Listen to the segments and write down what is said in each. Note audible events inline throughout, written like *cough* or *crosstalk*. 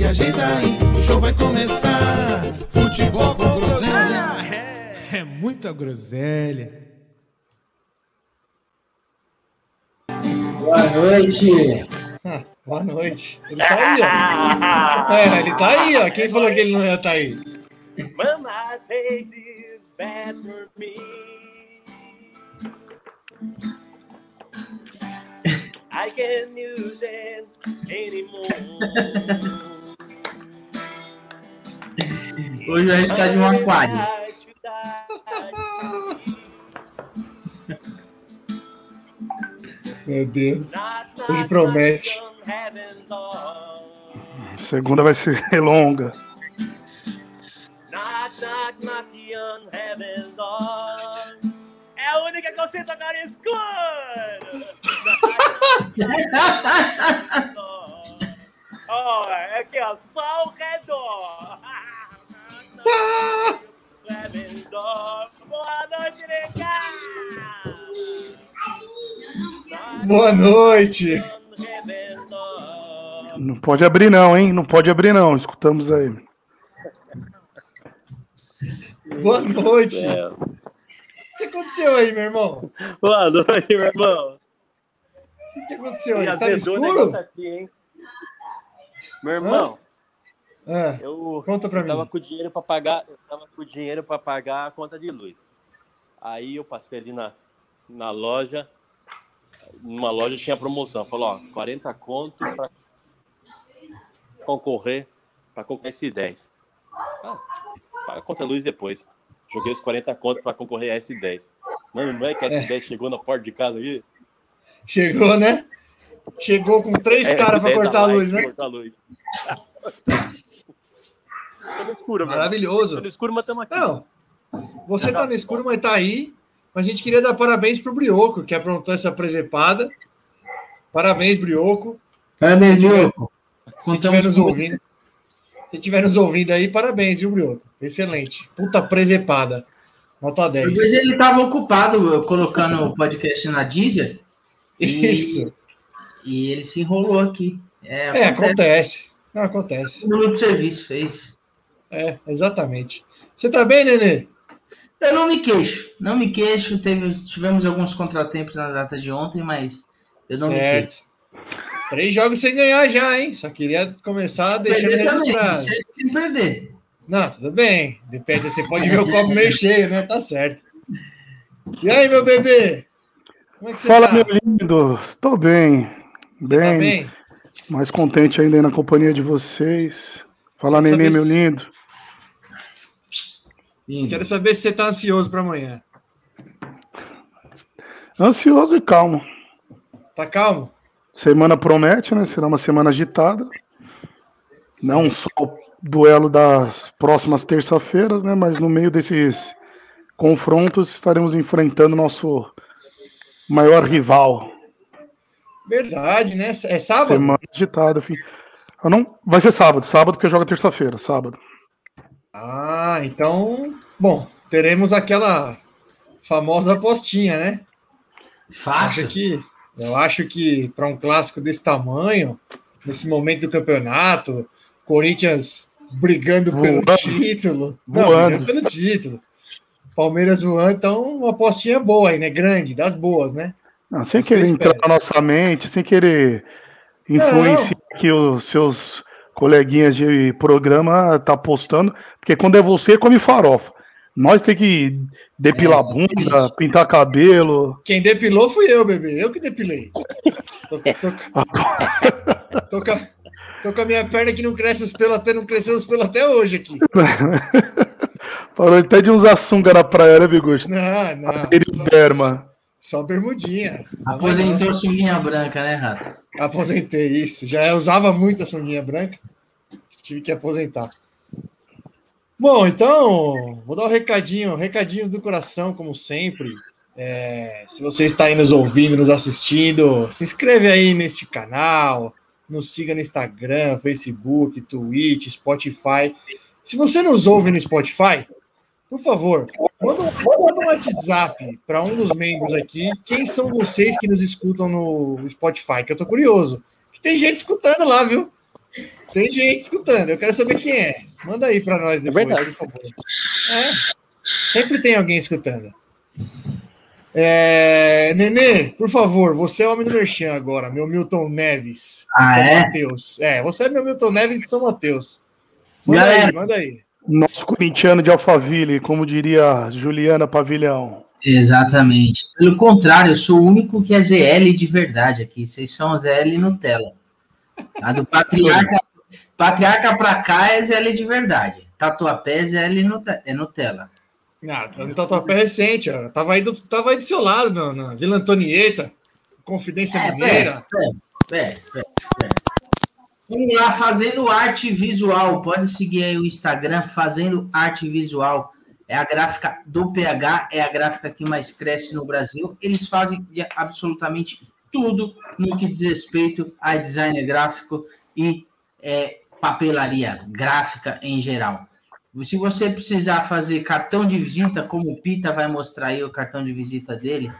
Se ajeita aí. O show vai começar. Futebol com groselha. É muita groselha. Boa noite. *laughs* Boa noite. Ele tá aí, ó. É, ele tá aí, ó. Quem falou que ele não ia estar tá aí? Mama, taste is bad for me. I can't use it anymore. Hoje a gente tá de um aquário. *laughs* Meu Deus. Hoje promete. Segunda vai ser *laughs* longa. É a única que eu sei tocar escuro. oh, *laughs* é aqui, ó, só ao redor. Boa *laughs* noite, Boa noite. Não pode abrir não, hein? Não pode abrir não. Escutamos aí. Boa noite. O que aconteceu aí, meu irmão? Boa noite, meu irmão. O que aconteceu aí? Tá escuro? Aqui, meu irmão. É, eu, conta pra eu tava mim. com dinheiro para pagar, eu tava com dinheiro para pagar a conta de luz. Aí eu passei ali na, na loja, numa loja tinha promoção, falou, ó, 40 conto para concorrer, para concorrer esse 10. Ah, paga a conta de luz depois. Joguei os 40 conto para concorrer a S10. Mano, não é que a S10 é. chegou na porta de casa aí? Chegou, né? Chegou com três é, caras para cortar a luz, né? Cortar a luz. Tô *laughs* no escuro, Maravilhoso. Tô no escuro, mas estamos aqui. Não, você tá no escuro, mas tá aí. Mas a gente queria dar parabéns pro Brioco, que aprontou essa presepada. Parabéns, Brioco. Parabéns, Brioco. Se estiver nos ouvindo. Se estiver nos ouvindo aí, parabéns, viu, Brioco? Excelente. Puta presepada. Nota 10. Talvez ele estava ocupado colocando o podcast na Deezer. Isso. E, e ele se enrolou aqui. É, acontece. É, acontece. Não, acontece. No serviço fez. É, exatamente. Você tá bem, Nenê? Eu não me queixo, não me queixo. Teve, tivemos alguns contratempos na data de ontem, mas eu não certo. me queixo. Três jogos sem ganhar já, hein? Só queria começar deixando registrado. Também, sem perder. Não, tudo bem. Depende, você pode ver o copo meio cheio, né? Tá certo. E aí, meu bebê? Como é que você Fala, tá? meu lindo. Tô bem. Bem, tá bem. Mais contente ainda na companhia de vocês. Fala, Nenê, meu lindo. Lindo. Quero saber se você está ansioso para amanhã. Ansioso e calmo. Tá calmo? Semana promete, né? Será uma semana agitada. Sim. Não só o duelo das próximas terça-feiras, né? Mas no meio desses confrontos estaremos enfrentando nosso maior rival. Verdade, né? É sábado? Semana agitada, filho. Não... Vai ser sábado, sábado porque joga terça-feira, sábado. Ah, então, bom, teremos aquela famosa apostinha, né? Fácil. Acho que, eu acho que para um clássico desse tamanho, nesse momento do campeonato, Corinthians brigando voando. pelo título, voando. não, brigando pelo título. Palmeiras voando, então uma apostinha boa aí, né? Grande, das boas, né? Não, sem querer entrar na nossa mente, sem querer influenciar que os seus coleguinhas de programa tá postando, porque quando é você, come farofa. Nós tem que depilar é, bunda, pintar cabelo. Quem depilou fui eu, bebê. Eu que depilei. Tô, tô, tô, com, a, tô com a minha perna que não cresce os pelos até, não cresceu os pelos até hoje aqui. *laughs* Parou até de usar sunga na praia, né, Bigusto? Não, não. Derma. Só bermudinha. Aposentou a sunguinha branca, né, Rato? Aposentei isso. Já usava muito a sunguinha branca tive que aposentar. Bom, então, vou dar um recadinho, recadinhos do coração, como sempre. É, se você está aí nos ouvindo, nos assistindo, se inscreve aí neste canal, nos siga no Instagram, Facebook, Twitch, Spotify. Se você nos ouve no Spotify, por favor, manda um, manda um WhatsApp para um dos membros aqui. Quem são vocês que nos escutam no Spotify? Que eu tô curioso. Que tem gente escutando lá, viu? Tem gente escutando. Eu quero saber quem é. Manda aí para nós depois, verdade. por favor. É, sempre tem alguém escutando. É, Nenê, por favor, você é o homem do Merchan agora, meu Milton Neves. de Ah, São é? Mateus. É, você é meu Milton Neves de São Mateus. Manda Galera. aí, manda aí. Nosso corintiano de Alphaville, como diria Juliana Pavilhão. Exatamente. Pelo contrário, eu sou o único que é ZL de verdade aqui. Vocês são ZL Nutella. A do *laughs* Patriarca, Patriarca pra cá é ZL de verdade. Tatuapé é ZL Nute- é Nutella. Ah, tá no Tatuapé recente, ó. Tava aí do, tava aí do seu lado, na, na Vila Antonieta, Confidência É, Mineira. Pera, pera, pera. Vamos lá, fazendo arte visual. Pode seguir aí o Instagram, fazendo arte visual. É a gráfica do PH, é a gráfica que mais cresce no Brasil. Eles fazem absolutamente tudo no que diz respeito a design gráfico e é, papelaria gráfica em geral. Se você precisar fazer cartão de visita, como o Pita vai mostrar aí o cartão de visita dele,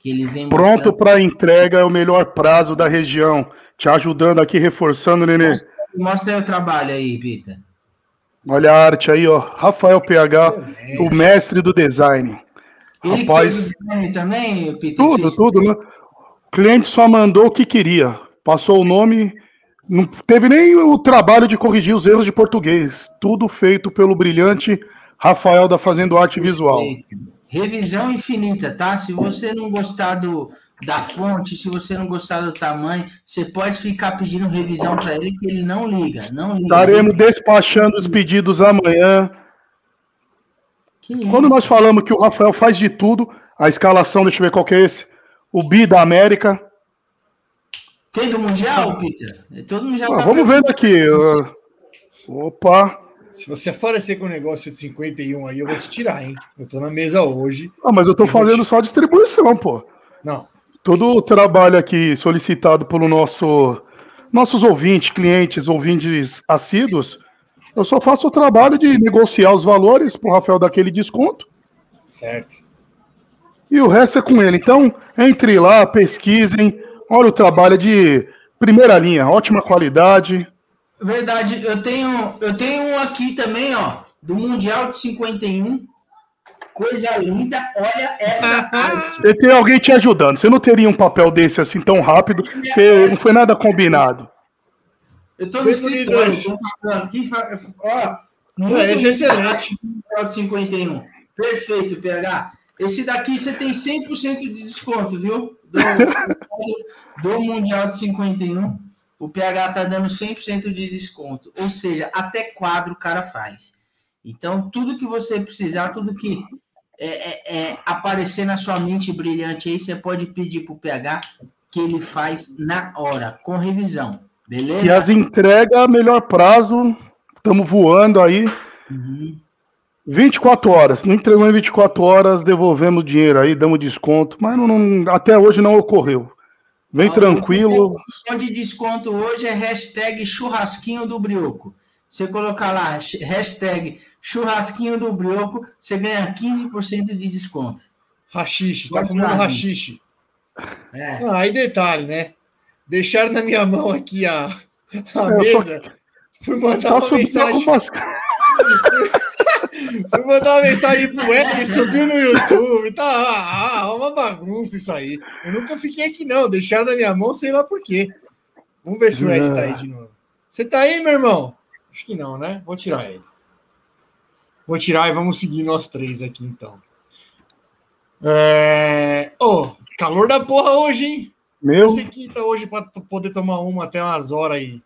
que ele vem Pronto mostrando- para entrega, é o melhor prazo da região. Te ajudando aqui, reforçando, Nenê. Mostra aí o trabalho aí, Pita. Olha a arte aí, ó. Rafael PH, o mestre do design. Ele Rapaz, design também, Pita? tudo, tudo, né? O cliente só mandou o que queria. Passou o nome, não teve nem o trabalho de corrigir os erros de português. Tudo feito pelo brilhante Rafael da Fazendo Arte Visual. Revisão infinita, tá? Se você não gostar do, da fonte, se você não gostar do tamanho, você pode ficar pedindo revisão para ele que ele não liga, não liga. Estaremos despachando os pedidos amanhã. Quando nós falamos que o Rafael faz de tudo, a escalação, deixa eu ver qual que é esse. O Bi da América. Tem do Mundial, *laughs* Peter? Todo mundo já Ah, tá vamos vendo aqui. Opa. Se você aparecer com um negócio de 51 aí, eu vou te tirar, hein? Eu tô na mesa hoje. Ah, mas eu tô fazendo só distribuição, pô. Não, Todo o trabalho aqui solicitado pelo nosso nossos ouvintes, clientes, ouvintes assíduos, eu só faço o trabalho de negociar os valores pro Rafael dar aquele desconto certo. e o resto é com ele. Então, entre lá, pesquisem, olha o trabalho de primeira linha, ótima qualidade. Verdade, eu tenho, eu tenho um aqui também, ó, do Mundial de 51. Coisa linda, olha essa *laughs* arte. E tem alguém te ajudando. Você não teria um papel desse assim tão rápido, porque não foi nada combinado. Eu tô no escritório, tô falando ó, muito É, esse é excelente. Mundial de 51. Perfeito, PH. Esse daqui você tem 100% de desconto, viu? Do, do Mundial de 51. O PH tá dando 100% de desconto. Ou seja, até quadro o cara faz. Então, tudo que você precisar, tudo que é, é, é, aparecer na sua mente brilhante aí, você pode pedir pro PH que ele faz na hora, com revisão. Beleza? E as entregas, melhor prazo, estamos voando aí. Uhum. 24 horas. Não entregou em 24 horas, devolvemos o dinheiro aí, damos desconto, mas não- não- até hoje não ocorreu. Vem Ó, tranquilo. O de desconto hoje é hashtag churrasquinho do brioco. Você colocar lá, hashtag churrasquinho do brioco, você ganha 15% de desconto. Rachixe, tá fumando lá, rachixe. É. Ah, aí detalhe, né? Deixaram na minha mão aqui a, a só- mesa. Fui mandar uma mensagem. *laughs* Fui mandar uma mensagem pro Ed, subiu no YouTube. Tá ah, ah, uma bagunça isso aí. Eu nunca fiquei aqui, não. Deixaram na minha mão, sei lá por quê. Vamos ver se o Ed tá aí de novo. Você tá aí, meu irmão? Acho que não, né? Vou tirar ele. Vou tirar e vamos seguir nós três aqui, então. É... Ô, calor da porra hoje, hein? Meu, Você aqui tá hoje pra t- poder tomar uma até umas horas aí.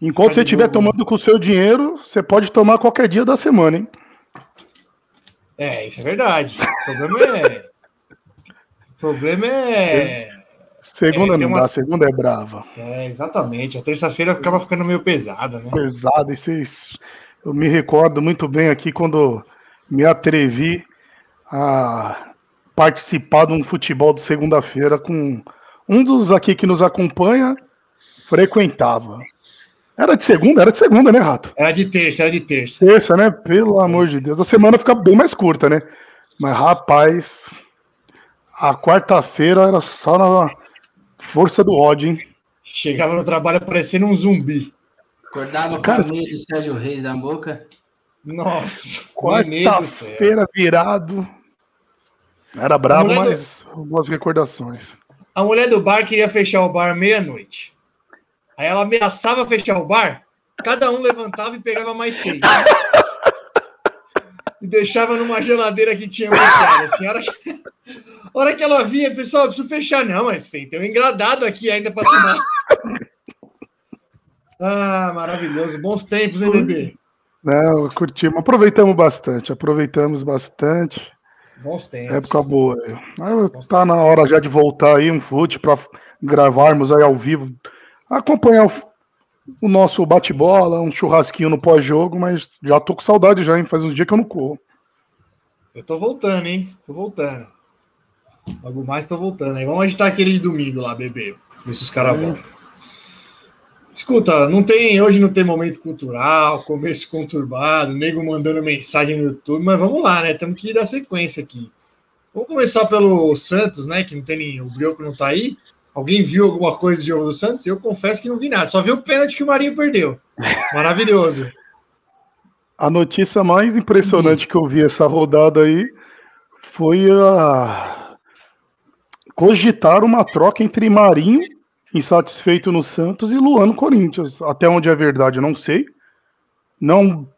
Enquanto você estiver né? tomando com o seu dinheiro, você pode tomar qualquer dia da semana, hein? É, isso é verdade. O problema é. O problema é. Segunda É, não uma- dá, segunda é brava. É, exatamente. A terça-feira acaba ficando meio pesada, né? Pesado, e vocês eu me recordo muito bem aqui quando me atrevi a participar de um futebol de segunda-feira com um dos aqui que nos acompanha frequentava. Era de segunda? Era de segunda, né, Rato? Era de terça, era de terça. Terça, né? Pelo amor de Deus. A semana fica bem mais curta, né? Mas, rapaz, a quarta-feira era só na força do ódio, hein? Chegava no trabalho parecendo um zumbi. Acordava com caras- a do Sérgio Reis da boca. Nossa, Quarta-feira. Virado. Era brabo, mulher do- mas boas recordações. A mulher do bar queria fechar o bar meia-noite. Aí ela ameaçava fechar o bar, cada um levantava e pegava mais seis. E deixava numa geladeira que tinha bloqueada. Assim, a hora que, a hora que ela vinha, pessoal, preciso fechar. Não, mas tem, tem um engradado aqui ainda para tomar. Ah, maravilhoso. Bons tempos, hein, bebê? Não, curtimos, aproveitamos bastante, aproveitamos bastante. Bons tempos. Época boa. aí. Mas tá na hora já de voltar aí um fute para gravarmos aí ao vivo, acompanhar o, o nosso bate-bola, um churrasquinho no pós-jogo, mas já tô com saudade já, hein? Faz uns dias que eu não corro. Eu tô voltando, hein? Tô voltando. Logo mais tô voltando. Aí vamos agitar aquele de domingo lá, bebê. Ver se os caras Hum. voltam. Escuta, não tem, hoje não tem momento cultural, começo conturbado, nego mandando mensagem no YouTube, mas vamos lá, né? Temos que dar sequência aqui. Vamos começar pelo Santos, né? Que não tem nem. O Brioco não tá aí. Alguém viu alguma coisa do jogo do Santos? Eu confesso que não vi nada. Só vi o pênalti que o Marinho perdeu. *laughs* Maravilhoso. A notícia mais impressionante que eu vi essa rodada aí foi a cogitar uma troca entre Marinho, insatisfeito no Santos, e Luan no Corinthians. Até onde é verdade, eu não sei. Não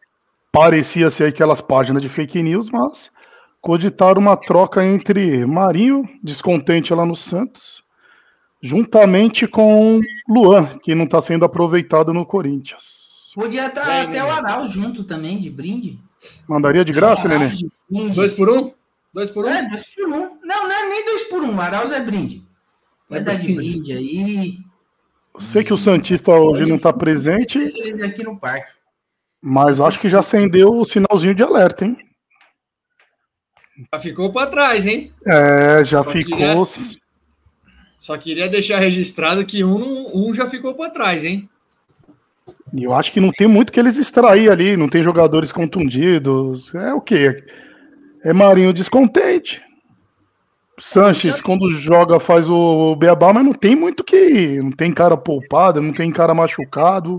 parecia ser aquelas páginas de fake news, mas cogitar uma troca entre Marinho, descontente lá no Santos, juntamente com Luan, que não está sendo aproveitado no Corinthians. Podia estar Bem, até o Anal junto também, de brinde. Mandaria de graça, Nenê? de. Dois por um? Dois por um? É, dois por um. Não, não é nem dois por um. Arauz é brinde. Vai É dar de brinde. aí. Eu sei que o Santista hoje não está presente, Eles aqui no parque. mas acho que já acendeu o sinalzinho de alerta, hein? Já ficou para trás, hein? É, já Só ficou. Só queria deixar registrado que um, um já ficou para trás, hein? E eu acho que não tem muito que eles extrair ali, não tem jogadores contundidos. É o quê? É Marinho descontente. Sanches, quando joga, faz o beabá, mas não tem muito que. Não tem cara poupado, não tem cara machucado.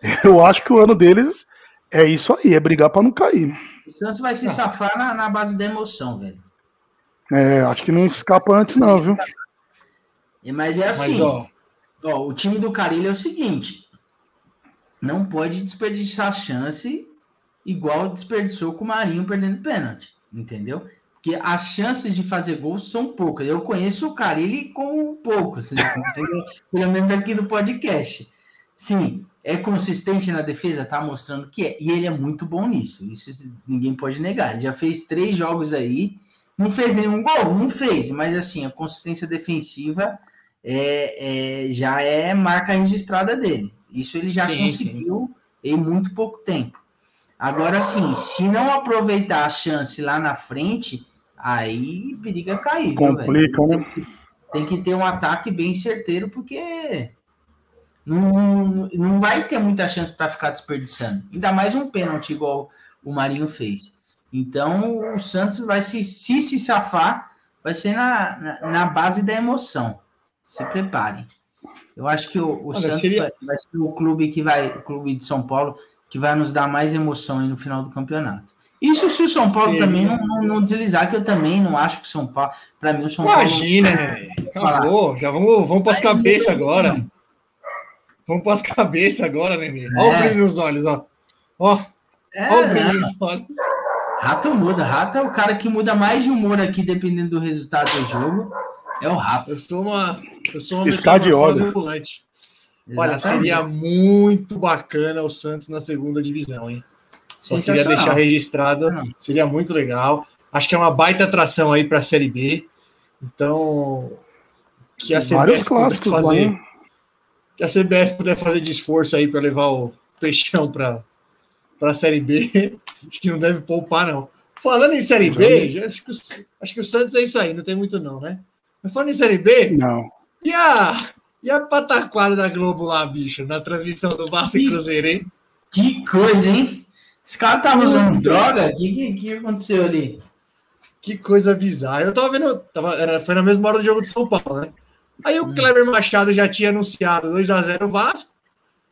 *laughs* Eu acho que o ano deles é isso aí, é brigar para não cair. O Santos vai se safar na, na base da emoção, velho. É, acho que não escapa antes, não, viu? Mas é assim. Mas, ó, Ó, o time do Carilho é o seguinte: não pode desperdiçar chance igual desperdiçou com o Marinho perdendo pênalti, entendeu? Porque as chances de fazer gols são poucas. Eu conheço o Carilli com poucos, *laughs* entendeu? Pelo menos aqui no podcast. Sim, é consistente na defesa, tá mostrando que é. E ele é muito bom nisso. Isso ninguém pode negar. Ele já fez três jogos aí. Não fez nenhum gol? Não fez, mas assim, a consistência defensiva é, é, já é marca registrada dele. Isso ele já Sim, conseguiu em muito pouco tempo. Agora, sim, se não aproveitar a chance lá na frente, aí periga cair. viu, velho? Complica, né? Tem que ter um ataque bem certeiro, porque não, não vai ter muita chance para ficar desperdiçando. Ainda mais um pênalti igual o Marinho fez. Então, o Santos vai se, se se safar, vai ser na, na, na base da emoção. Se preparem. Eu acho que o, o Olha, Santos seria- vai, ser o clube que vai, o clube de São Paulo, que vai nos dar mais emoção aí no final do campeonato. Isso se o São Paulo Seria- também não, não, não deslizar, que eu também não acho que o São Paulo, para mim o São Paulo imagina, né? Acabou. Já vamos, vamos para as cabeças agora. Vamos para as cabeças agora, né, meu? Olha o É. brilho nos olhos, ó. Ó, É, olha o brilho nos olhos. Rato muda. Rato é o cara que muda mais de humor aqui, dependendo do resultado do jogo. É o Rato. Eu sou uma, eu sou uma Está de ambulante. Olha, Exatamente. seria muito bacana o Santos na segunda divisão, hein? Só queria deixar registrado, Não. seria muito legal. Acho que é uma baita atração aí para a Série B. Então, que a CBF puder lá, fazer, que a CBF puder fazer de esforço aí para levar o Peixão para para a Série B. *laughs* Acho que não deve poupar, não. Falando em Série B, acho, que o, acho que o Santos é isso aí, não tem muito, não, né? Mas falando em Série B, Não. E a, e a pataquada da Globo lá, bicho, na transmissão do Vasco e Cruzeiro, hein? Que coisa, hein? Esse cara tava usando droga? O que, que, que aconteceu ali? Que coisa bizarra. Eu tava vendo, tava, era, foi na mesma hora do jogo de São Paulo, né? Aí o Kleber Machado já tinha anunciado 2x0 o Vasco.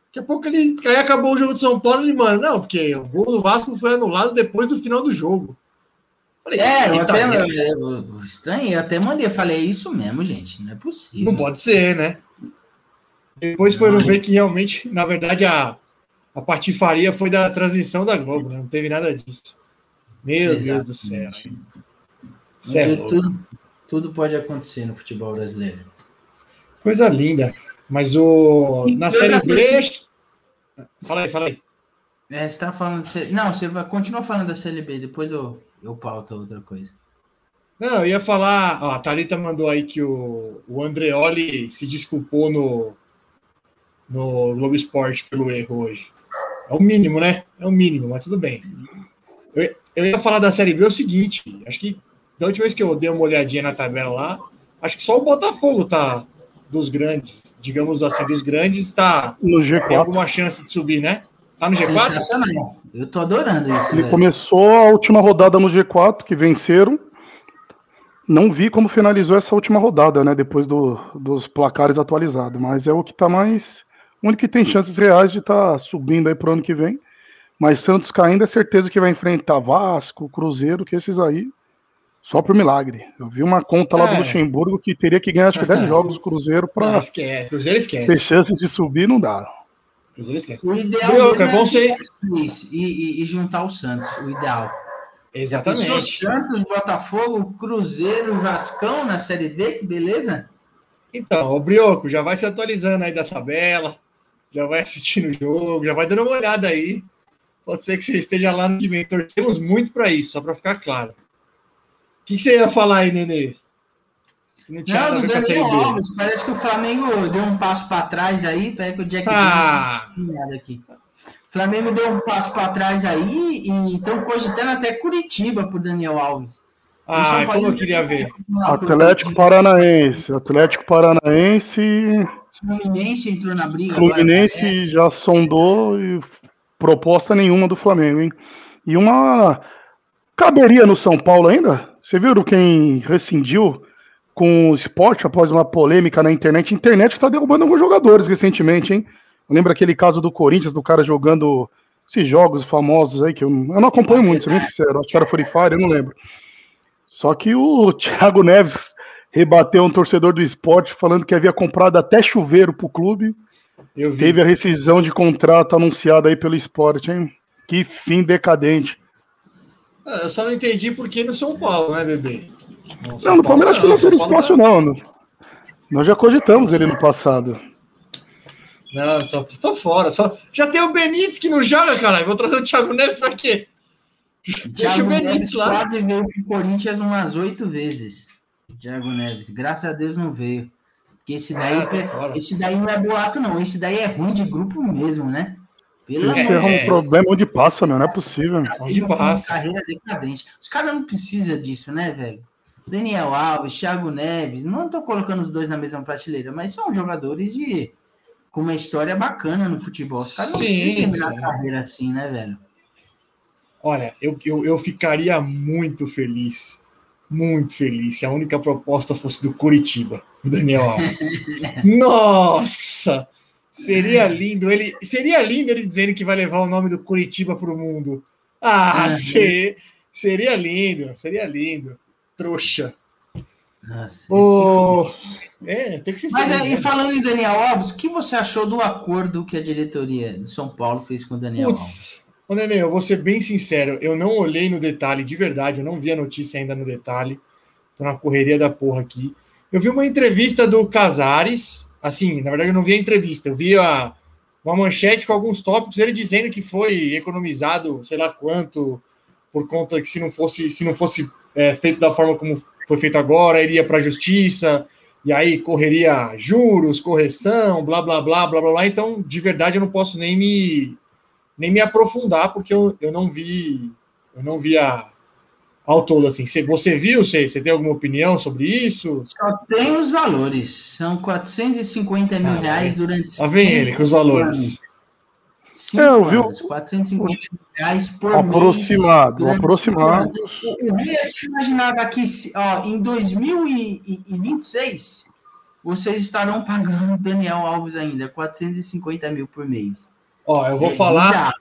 Daqui a pouco ele aí acabou o jogo de São Paulo e, mano, não, porque o gol do Vasco foi anulado depois do final do jogo. Falei, É, eu "Eita, até eu, eu, estranhei, eu até mandei, falei, é isso mesmo, gente, não é possível. Não pode ser, né? Depois foram ver que realmente, na verdade, a, a patifaria foi da transmissão da Globo, né? Não teve nada disso. Meu Deus do céu. É tudo, tudo, pode acontecer no futebol brasileiro. Coisa linda. Mas o, na E Série B. Fala aí, fala aí. É, você tá falando. Não, você vai continua falando da CLB, depois eu, eu pauto outra coisa. Não, eu ia falar. Ó, a Thalita mandou aí que o, o Andreoli se desculpou no, no Globo Esporte pelo erro hoje. É o mínimo, né? É o mínimo, mas tudo bem. Eu, eu ia falar da Série B o seguinte: acho que da última vez que eu dei uma olhadinha na tabela lá, acho que só o Botafogo tá dos grandes, digamos assim, dos grandes, tá, No tem G4. alguma chance de subir, né? Tá no G4? Sensacional. Eu tô adorando isso. Ele velho. começou a última rodada no G4, que venceram. Não vi como finalizou essa última rodada, né? Depois do- dos placares atualizados. Mas é o que tá mais. O único que tem chances reais de estar subindo aí pro ano que vem. Mas Santos caindo é certeza que vai enfrentar Vasco, Cruzeiro, que esses aí. Só por milagre. Eu vi uma conta lá É. do Luxemburgo que teria que ganhar acho que 10 *laughs* jogos o Cruzeiro para esquece. Cruzeiro ter esquece. chance de subir, não dá. Cruzeiro esquece. O ideal Brioca, é ser- isso, e, e- e juntar o Santos, o ideal. Exatamente. Santos, Botafogo, Cruzeiro, Vascão na Série B, que beleza? Então, o Brioco, já vai se atualizando aí da tabela, já vai assistindo o jogo, já vai dando uma olhada aí. Pode ser que você esteja lá no que vem. Torcemos muito para isso, só para ficar claro. O que, que você ia falar aí, Nenê? Não tinha Não, do Daniel. Alves, parece que o Flamengo deu um passo para trás aí, peraí que o Jack Ah, Nada aqui. O Flamengo deu um passo para trás aí e estão cogitando até Curitiba por Daniel Alves. ah, como eu queria ver. Atlético Paranaense. Atlético Paranaense. Fluminense entrou na briga. agora, Fluminense parece. já sondou e proposta nenhuma do Flamengo, hein? E uma. Caberia no São Paulo ainda? Você viu quem rescindiu com o esporte após uma polêmica na internet? A internet está derrubando alguns jogadores recentemente, hein? Lembra aquele caso do Corinthians, do cara jogando esses jogos famosos aí, que eu, eu não acompanho muito, sou bem sincero. Acho que era Free Fire, eu não lembro. Só que o *laughs* Thiago Neves rebateu um torcedor do esporte falando que havia comprado até chuveiro pro clube. Teve a rescisão de contrato anunciada aí pelo esporte, hein? Que fim decadente. Ah, Eu só não entendi por que no São Paulo, né, bebê? Não, no Palmeiras acho que não seria esporte, não. não. Nós já cogitamos ele no passado. Não, só tô fora. Só... Já tem o Benítez que não joga, caralho. Vou trazer o Thiago Neves pra quê? Deixa Thiago o Benítez lá. quase veio pro Corinthians umas oito vezes. Thiago Neves, graças a Deus não veio. Porque esse daí, Ah, fora. esse daí não é boato, não. Esse daí é ruim de grupo mesmo, né? Pelo Esse amor é um é. problema onde passa, meu. Não é possível. Onde passa. carreira decadente. Os caras não precisam disso, né, velho? Daniel Alves, Thiago Neves, não tô colocando os dois na mesma prateleira, mas são jogadores de com uma história bacana no futebol. Os caras não Sim, sim. a carreira assim, né, velho? Olha, eu, eu, eu ficaria muito feliz, muito feliz, se a única proposta fosse do Curitiba, do Daniel Alves. *laughs* Nossa! Seria lindo ele, seria lindo ele dizendo que vai levar o nome do Curitiba para o mundo. Ah, Uhum. se- seria lindo, seria lindo. Trouxa. Nossa, Ô, é, tem que se Mas aí, né? falando em Daniel Alves, o que você achou do acordo que a diretoria de São Paulo fez com o Daniel Alves? Putz, ô Nenê, eu vou ser bem sincero, eu não olhei no detalhe, de verdade, eu não vi a notícia ainda no detalhe. Tô na correria da porra aqui. Eu vi uma entrevista do Casares, assim, na verdade eu não vi a entrevista, eu vi a, uma manchete com alguns tópicos, ele dizendo que foi economizado, sei lá quanto, por conta que se não fosse, se não fosse é, feito da forma como foi feito agora, iria para a justiça, e aí correria juros, correção, blá blá blá blá blá blá. Então, de verdade, eu não posso nem me nem me aprofundar, porque eu, eu não vi, eu não vi a, ao todo, assim. Você, você viu? Você, você tem alguma opinião sobre isso? Só tem os valores. São 450 mil ah, reais durante. Lá vem ele com os valores. Cinco é, eu vi. 450 mil reais por aproximado, mês. Aproximado. O mês, imaginar daqui, ó, em 2026, vocês estarão pagando *laughs* Daniel Alves ainda, 450 mil por mês. Ó, eu vou é falar.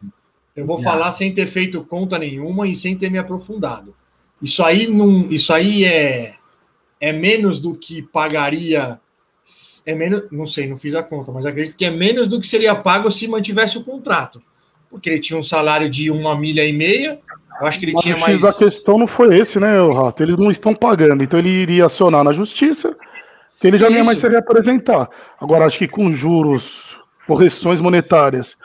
Eu vou falar sem ter feito conta nenhuma e sem ter me aprofundado. Isso aí não, isso aí é é menos do que pagaria é menos, não sei, não fiz a conta, mas acredito que é menos do que seria pago se mantivesse o contrato. Porque ele tinha um salário de uma milha e meia, eu acho que ele mas tinha mais. A questão não foi esse, né, Rato? Eles não estão pagando, então ele iria acionar na justiça, que ele já ia mais se representar. Agora, acho que com juros, correções monetárias,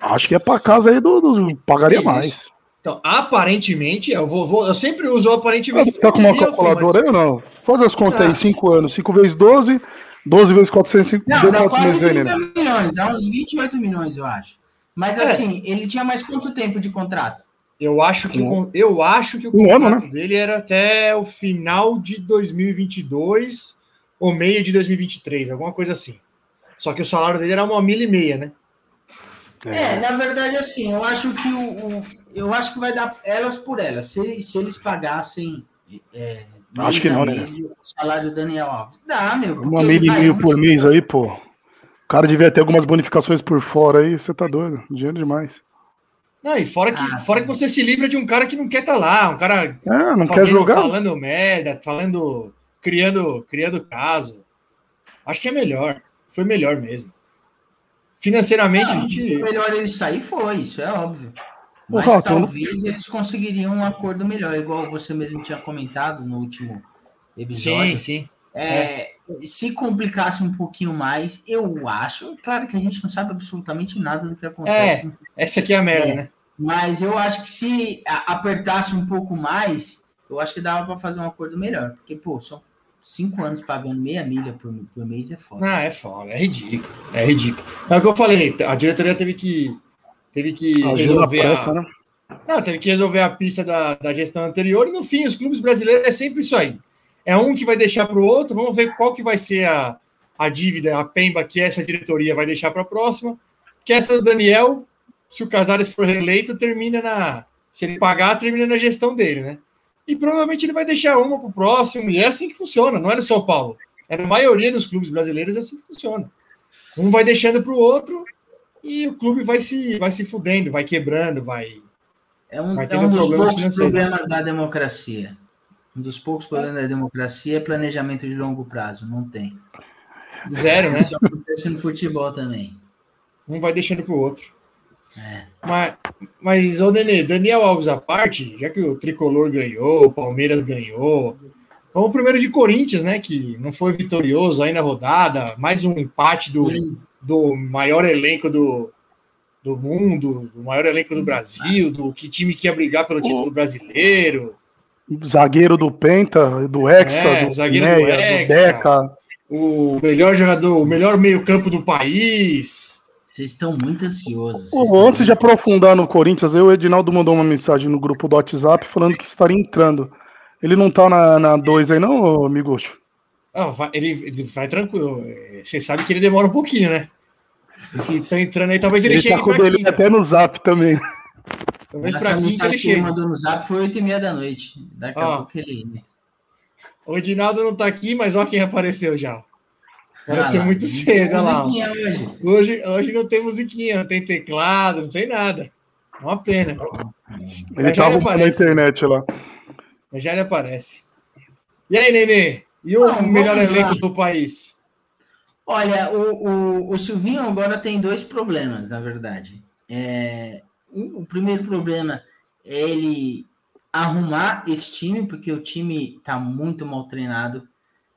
acho que é para casa aí do, do pagaria Isso. mais. Então, aparentemente, eu vou, vou eu sempre uso aparentemente. Ficar com uma calculadora aí ou não? Faz as contas ah. aí, 5 anos, 5 vezes 12, 12 vezes 405. Não, dá quase 30 milhões, dá uns 28 milhões, eu acho. Mas é. assim, ele tinha mais quanto tempo de contrato? Eu acho que, um, eu acho que o contrato um ano, né? dele era até o final de 2022 ou meio de 2023, alguma coisa assim. Só que o salário dele era uma milha e meia, né? É, na verdade, assim, eu acho que o, o, eu acho que vai dar elas por elas. Se, se eles pagassem é, acho que não, né? o salário do Daniel Alves. Dá, meu. Uma milha e mil por mês aí, pô. O cara devia ter algumas bonificações por fora aí, você tá doido. Dinheiro demais. Não, e fora que, ah, fora que você se livra de um cara que não quer estar tá lá, um cara é, não fazendo, quer jogar. falando merda, falando, criando, criando caso. Acho que é melhor. Foi melhor mesmo. Financeiramente, não, gente... melhor ele sair foi, isso é óbvio. Mas talvez não... eles conseguiriam um acordo melhor, igual você mesmo tinha comentado no último episódio. Sim, sim. É, é. Se complicasse um pouquinho mais, eu acho. Claro que a gente não sabe absolutamente nada do que acontece. É, essa aqui é a merda, é, né? Mas eu acho que se apertasse um pouco mais, eu acho que dava para fazer um acordo melhor. Porque, pô, são cinco anos pagando meia milha por, por mês é foda. Ah, é foda, é ridículo. É ridículo. É o que eu falei, a diretoria teve que, teve que resolver a. Né? Não, teve que resolver a pista da, da gestão anterior, e no fim, os clubes brasileiros é sempre isso aí. É um que vai deixar para o outro, vamos ver qual que vai ser a, a dívida, a pemba que essa diretoria vai deixar para a próxima. Que essa do Daniel, se o Casares for reeleito, termina na. Se ele pagar, termina na gestão dele, né? e provavelmente ele vai deixar uma para o próximo, e é assim que funciona, não é no São Paulo. É na maioria dos clubes brasileiros é assim que funciona. Um vai deixando para o outro e o clube vai se, vai se fudendo, vai quebrando, vai. É um, vai é um dos poucos problemas da democracia. Um dos poucos problemas da democracia é planejamento de longo prazo, não tem. Zero, né? Isso acontece no futebol também. Um vai deixando para o outro. É. Mas, mas, ô Nenê, Daniel Alves à parte, já que o Tricolor ganhou, o Palmeiras ganhou, vamos primeiro de Corinthians, né? Que não foi vitorioso aí na rodada, mais um empate do, do maior elenco do, do mundo, do maior elenco do Brasil, do que time que ia brigar pelo título brasileiro. Zagueiro do Penta, do Hexa, é, do, zagueiro Neia, do, Hexa, do Beca. O melhor jogador, o melhor meio-campo do país. Vocês estão muito ansiosos. antes de aprofundar no Corinthians, o Edinaldo mandou uma mensagem no grupo do WhatsApp falando que estaria entrando. Ele não tá na 2 aí, não, amigo? Ah, vai, ele, ele vai tranquilo. Você sabe que ele demora um pouquinho, né? Se tá entrando aí, talvez ele, ele chegue. Tá com até no zap também. Talvez para quinta ele chegue. Ele mandou no zap foi 8 e meia da noite. Daqui a pouco ele. O Edinaldo não tá aqui, mas olha quem apareceu já. Parece muito cedo, olha lá. Hoje. hoje. Hoje não tem musiquinha, não tem teclado, não tem nada. É uma pena. Ele estava na internet lá. Mas já ele aparece. E aí, Nenê? E o não, melhor elenco lá. do país? Olha, o, o, o Silvinho agora tem dois problemas, na verdade. É, o, o primeiro problema é ele arrumar esse time, porque o time está muito mal treinado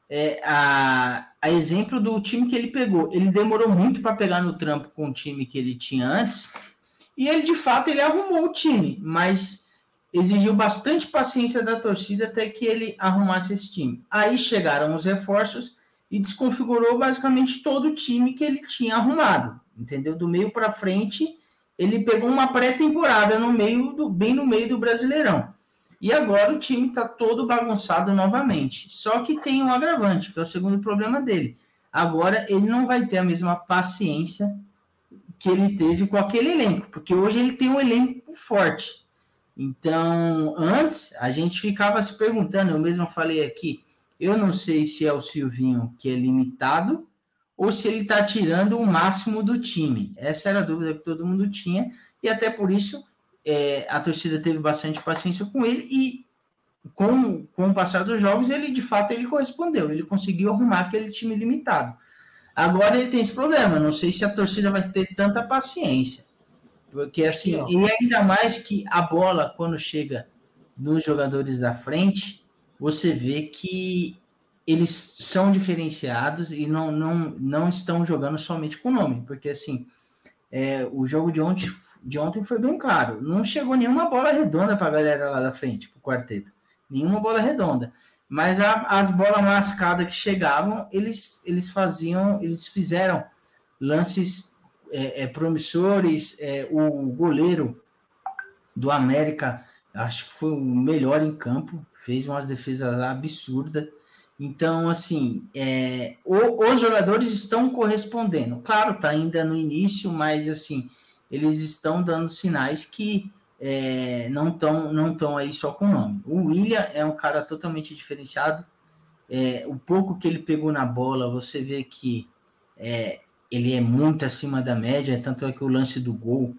é, a, a exemplo do time que ele pegou. Ele demorou muito para pegar no trampo com o time que ele tinha antes, e ele de fato ele arrumou o time, mas exigiu bastante paciência da torcida até que ele arrumasse esse time. Aí chegaram os reforços e desconfigurou basicamente todo o time que ele tinha arrumado, entendeu? Do meio para frente, ele pegou uma pré-temporada no meio do bem no meio do Brasileirão. E agora o time está todo bagunçado novamente. Só que tem um agravante, que é o segundo problema dele. Agora ele não vai ter a mesma paciência que ele teve com aquele elenco, porque hoje ele tem um elenco forte. Então, antes a gente ficava se perguntando, eu mesmo falei aqui, eu não sei se é o Silvinho que é limitado ou se ele está tirando o máximo do time. Essa era a dúvida que todo mundo tinha, e até por isso é, a torcida teve bastante paciência com ele e com, com o passar dos jogos, ele de fato ele correspondeu, ele conseguiu arrumar aquele time limitado. Agora ele tem esse problema, não sei se a torcida vai ter tanta paciência. Porque assim, não. e ainda mais que a bola, quando chega nos jogadores da frente, você vê que eles são diferenciados e não, não, não estão jogando somente com o nome. Porque assim, é, o jogo de ontem, de ontem foi bem claro. Não chegou nenhuma bola redonda para a galera lá da frente, para o quarteto nenhuma bola redonda. Mas a, as bolas mascadas que chegavam, eles, eles faziam, eles fizeram lances é, é, promissores. É, o goleiro do América, acho que foi o melhor em campo, fez umas defesas absurdas. Então, assim, é, o, os jogadores estão correspondendo. Claro, tá ainda no início, mas assim, eles estão dando sinais que é, não estão não tão aí só com o nome. O William é um cara totalmente diferenciado. É, o pouco que ele pegou na bola, você vê que é, ele é muito acima da média, tanto é que o lance do gol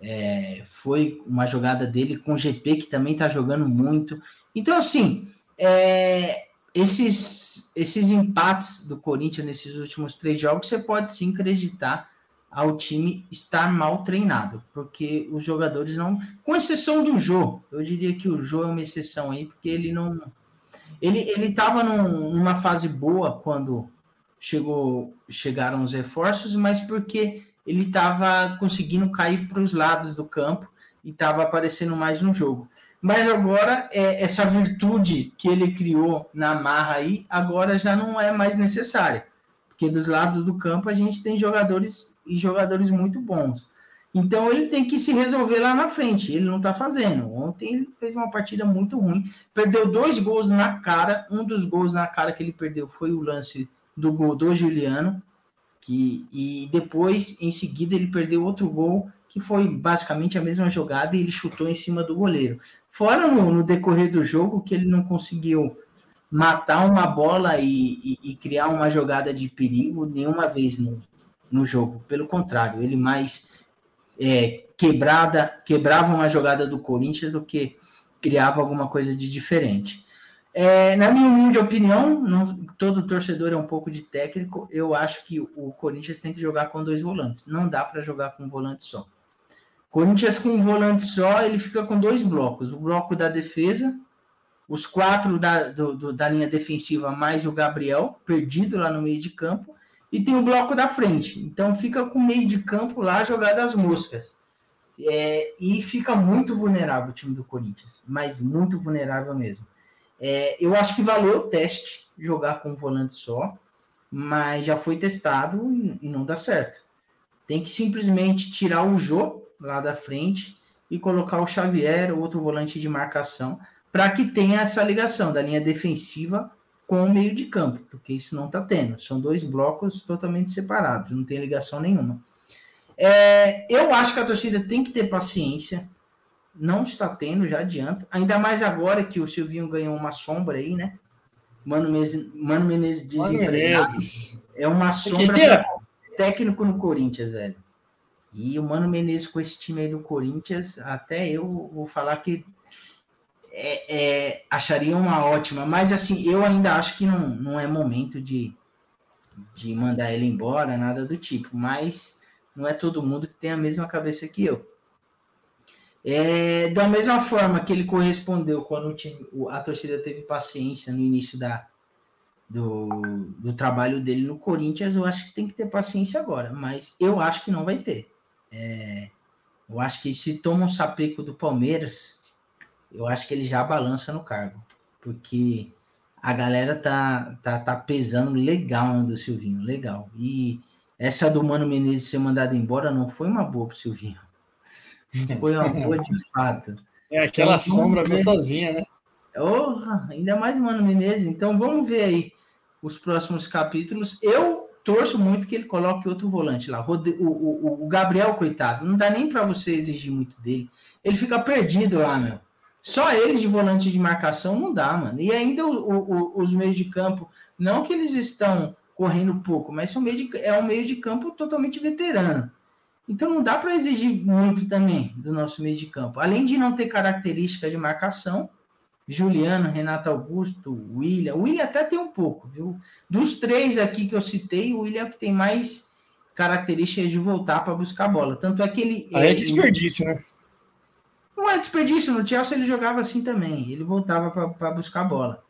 é, foi uma jogada dele com o GP, que também está jogando muito. Então, assim, é, esses, esses empates do Corinthians nesses últimos três jogos, você pode sim acreditar ao time estar mal treinado, porque os jogadores não, com exceção do Jô, eu diria que o Jô é uma exceção aí, porque ele não, ele ele estava numa fase boa quando chegou chegaram os reforços, mas porque ele estava conseguindo cair para os lados do campo e estava aparecendo mais no jogo. Mas agora é, essa virtude que ele criou na marra aí agora já não é mais necessária, porque dos lados do campo a gente tem jogadores e jogadores muito bons. Então ele tem que se resolver lá na frente. Ele não está fazendo. Ontem ele fez uma partida muito ruim. Perdeu dois gols na cara. Um dos gols na cara que ele perdeu foi o lance do gol do Juliano. Que, e depois, em seguida, ele perdeu outro gol que foi basicamente a mesma jogada e ele chutou em cima do goleiro. Fora no, no decorrer do jogo que ele não conseguiu matar uma bola e, e, e criar uma jogada de perigo nenhuma vez no, no jogo. Pelo contrário, ele mais é, quebrada, quebrava uma jogada do Corinthians do que criava alguma coisa de diferente. É, na minha humilde opinião, não, todo torcedor é um pouco de técnico. Eu acho que o Corinthians tem que jogar com dois volantes. Não dá para jogar com um volante só. Corinthians com um volante só, ele fica com dois blocos: o bloco da defesa, os quatro da, do, do, da linha defensiva, mais o Gabriel, perdido lá no meio de campo, e tem o bloco da frente. Então fica com o meio de campo lá jogado as moscas. É, e fica muito vulnerável o time do Corinthians, mas muito vulnerável mesmo. É, eu acho que valeu o teste jogar com um volante só, mas já foi testado e, e não dá certo. Tem que simplesmente tirar o Jô lá da frente e colocar o Xavier, outro volante de marcação, para que tenha essa ligação da linha defensiva com o meio de campo, porque isso não está tendo. São dois blocos totalmente separados, não tem ligação nenhuma. É, eu acho que a torcida tem que ter paciência, não está tendo, já adianta. Ainda mais agora que o Silvinho ganhou uma sombra aí, né? Mano, Menezes, Mano Menezes desempregado. É uma sombra técnico no Corinthians, velho. E o Mano Menezes com esse time aí do Corinthians, até eu vou falar que é, é, acharia uma ótima, mas assim, eu ainda acho que não, não é momento de, de mandar ele embora, nada do tipo, mas não é todo mundo que tem a mesma cabeça que eu. É, da mesma forma que ele correspondeu quando o time, a torcida teve paciência no início da, do, do trabalho dele no Corinthians, eu acho que tem que ter paciência agora, mas eu acho que não vai ter. É, eu acho que se toma um sapeco do Palmeiras, eu acho que ele já balança no cargo, porque a galera tá, tá, tá pesando legal no do Silvinho, legal. E essa do Mano Menezes ser mandado embora não foi uma boa pro Silvinho. *laughs* Foi uma boa de fato. É aquela Então, sombra ver. gostosinha, né? Orra, ainda mais Mano Menezes. Então vamos ver aí os próximos capítulos. Eu torço muito que ele coloque outro volante lá. O, o- o Gabriel, coitado, não dá nem para você exigir muito dele. Ele fica perdido lá, meu. Só ele de volante de marcação não dá, mano. E ainda o- os meios de campo, não que eles estão correndo pouco, mas são meio de- é um meio de campo totalmente veterano. Então não dá para exigir muito também do nosso meio de campo. Além de não ter característica de marcação, Juliano, Renato Augusto, William. O William até tem um pouco, viu? Dos três aqui que eu citei, o William é o que tem mais características de voltar para buscar a bola. Tanto é que ele. Aí é desperdício, né? não é desperdício, no Chelsea ele jogava assim também, ele voltava para buscar a bola.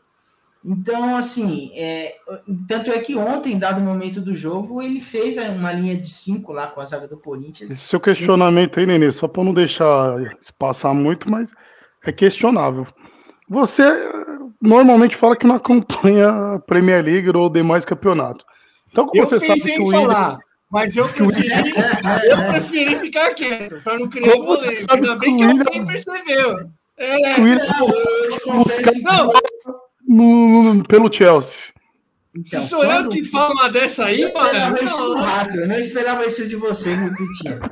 Então, assim, é, tanto é que ontem, dado o momento do jogo, ele fez uma linha de cinco lá com a zaga do Corinthians. Esse seu questionamento aí, Nenê, só para não deixar se passar muito, mas é questionável. Você eh, normalmente fala que não acompanha a Premier League ou demais campeonato. Então, como Eu você sabe que o falar, mas eu preferi, *laughs* eu preferi ficar quieto, para não criar Como você sabe Ainda bem que que o William- alguém percebeu. É, o William Eu confesso busca- que- não, no- no- pelo Chelsea. então, se sou eu que falo uma dessa aí, Eu esperava mano. isso não. Rato, eu não esperava isso de você, repetindo.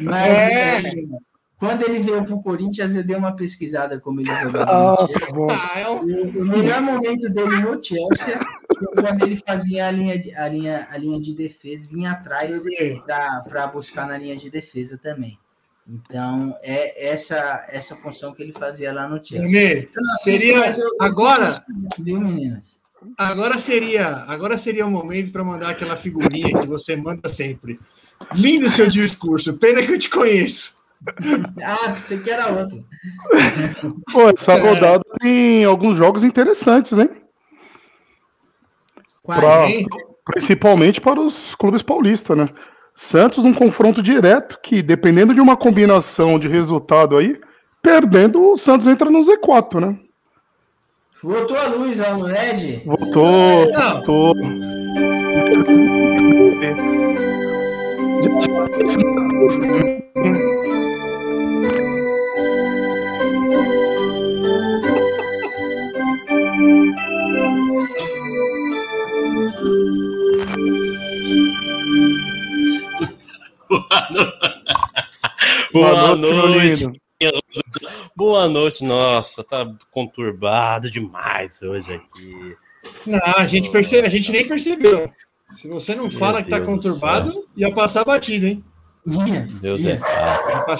Mas É. é, quando ele veio para o Corinthians, eu dei uma pesquisada como ele jogava Ah, no Chelsea. tá bom. Ah, é O, o melhor momento dele no Chelsea foi quando ele fazia a linha de, a linha, a linha de defesa, vinha atrás para buscar na linha de defesa também. Então, é essa essa função que ele fazia lá no Chelsea. Nenê, assisto, seria agora- Viu, meninas? agora seria, agora seria o momento para mandar aquela figurinha que você manda sempre. Lindo seu discurso, pena que eu te conheço. Ah, você que era outro. Pô, essa rodada tem alguns jogos interessantes, hein? Pra- principalmente para os clubes paulistas, né? Santos num confronto direto que, dependendo de uma combinação de resultado aí, perdendo, o Santos entra no Z4, né? Voltou a luz lá no LED? Voltou, Não. voltou. *laughs* Boa noite. Boa noite. Nossa, tá conturbado demais hoje aqui. Não, a gente, percebe, a gente nem percebeu. Se você não Meu fala que tá Deus conturbado, ia passar batido, hein? Deus é pai.